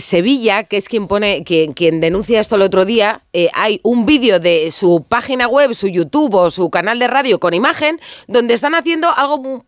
Sevilla, que es quien pone, quien, denuncia esto el otro día, eh, hay un vídeo de su página web, su YouTube o su canal de radio con imagen, donde están haciendo algo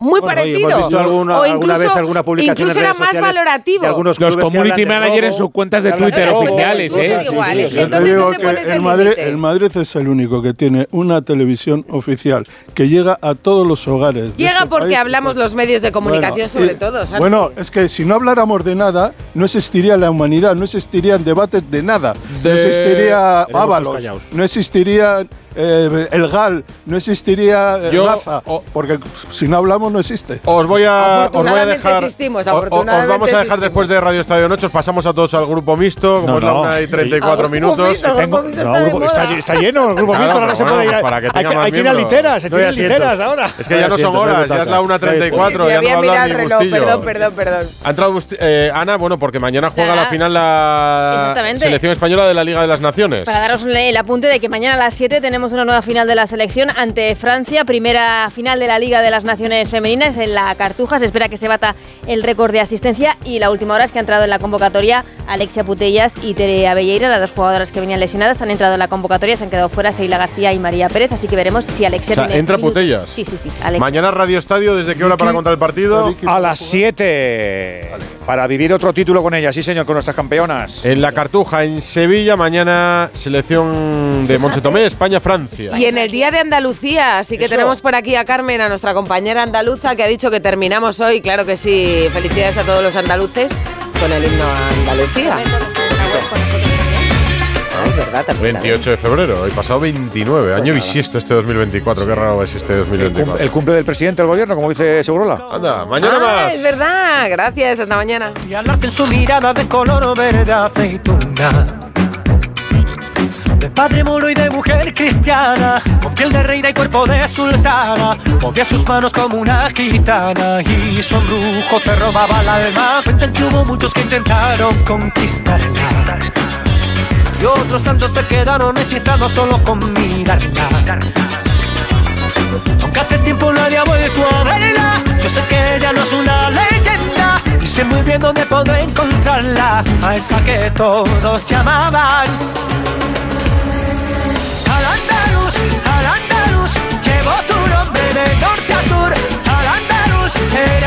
muy Bueno, oye, parecido. hemos visto alguna- o alguna incluso, vez alguna publicación incluso era más valorativo. algunos Los community hablan de manager en sus cuentas de Twitter oficiales, ¿eh? te digo igual, es que Yo te entonces digo ¿dónde que pones el Madrid, límite? el Madrid es el único que tiene una televisión oficial que llega a todos los hogares. Llega este porque país. hablamos los medios de comunicación Bueno, sobre y- todo. Bueno, es que si no habláramos de nada, no existiría la humanidad, no existirían debates de nada. No existiría Ábalos, no existiría eh, el GAL, no existiría eh, Yo- Gaza, o- porque si no hablamos no existe. Os voy a, os voy a dejar. existimos, o- Os vamos a dejar existimos. después de Radio Estadio Noche. Os pasamos a todos al grupo mixto, como No, es la no. 1 y 34 Al grupo minutos. mixto, Tengo- no, está de grupo- está, moda. está lleno el grupo Claro, mixto, ahora se puede ir. para que hay, tenga que, más hay que ir a literas, se No hay tienen asiento. literas ahora. Es que ya no son horas, ya es la 1.34, Me ya no hablar el ni perdón, perdón, perdón. Ha entrado eh, Ana, bueno, porque mañana juega la final la selección española de la Liga de las Naciones. Para daros un- el apunte de que mañana a las 7 tenemos una nueva final de la selección ante Francia, primera final de la Liga de las Naciones Femeninas en la Cartuja. Se espera que se bata el récord de asistencia y la última hora es que ha entrado en la convocatoria Alexia Putellas y Tere Abelleira, las dos jugadoras que venían lesionadas, han entrado en la convocatoria, se han quedado fuera Seila García y María Pérez, así que veremos si Alexia O sea, tiene entra minutos. Putellas. Sí, sí, sí. Alexia. Mañana Radio Estadio, ¿desde qué hora para contar el partido? A las 7. Para vivir otro título con ella, sí señor, con nuestras campeonas. En la Cartuja, en Sevilla, mañana selección de Monse Tomé, España-Francia. Y en el Día de Andalucía, así que Eso. tenemos por aquí a Carmen, a nuestra compañera andaluza, que ha dicho que terminamos hoy. Claro que sí, felicidades a todos los andaluces con el himno a Andalucía. Ah, es verdad, también. 28 de febrero, hoy pasado 29, año bisiesto este 2024, qué raro es este El, cum- 2024. el cumple del presidente del gobierno, como dice Segurola. Anda, mañana Ah, más. es verdad, gracias, hasta mañana. y hablarte en su mirada de color verde aceituna. De padre moro y de mujer cristiana, con piel de reina y cuerpo de sultana, movía sus manos como una gitana y su embrujo te robaba el alma. Cuentan que hubo muchos que intentaron conquistarla y otros tantos se quedaron hechizados solo con mirarla. Aunque hace tiempo nadie ha vuelto a verla, yo sé que ella no es una leyenda Sé muy bien dónde podré encontrarla, a esa que todos llamaban. Al andaluz, al andaluz, llevo tu nombre de norte a sur. Al andaluz, eh.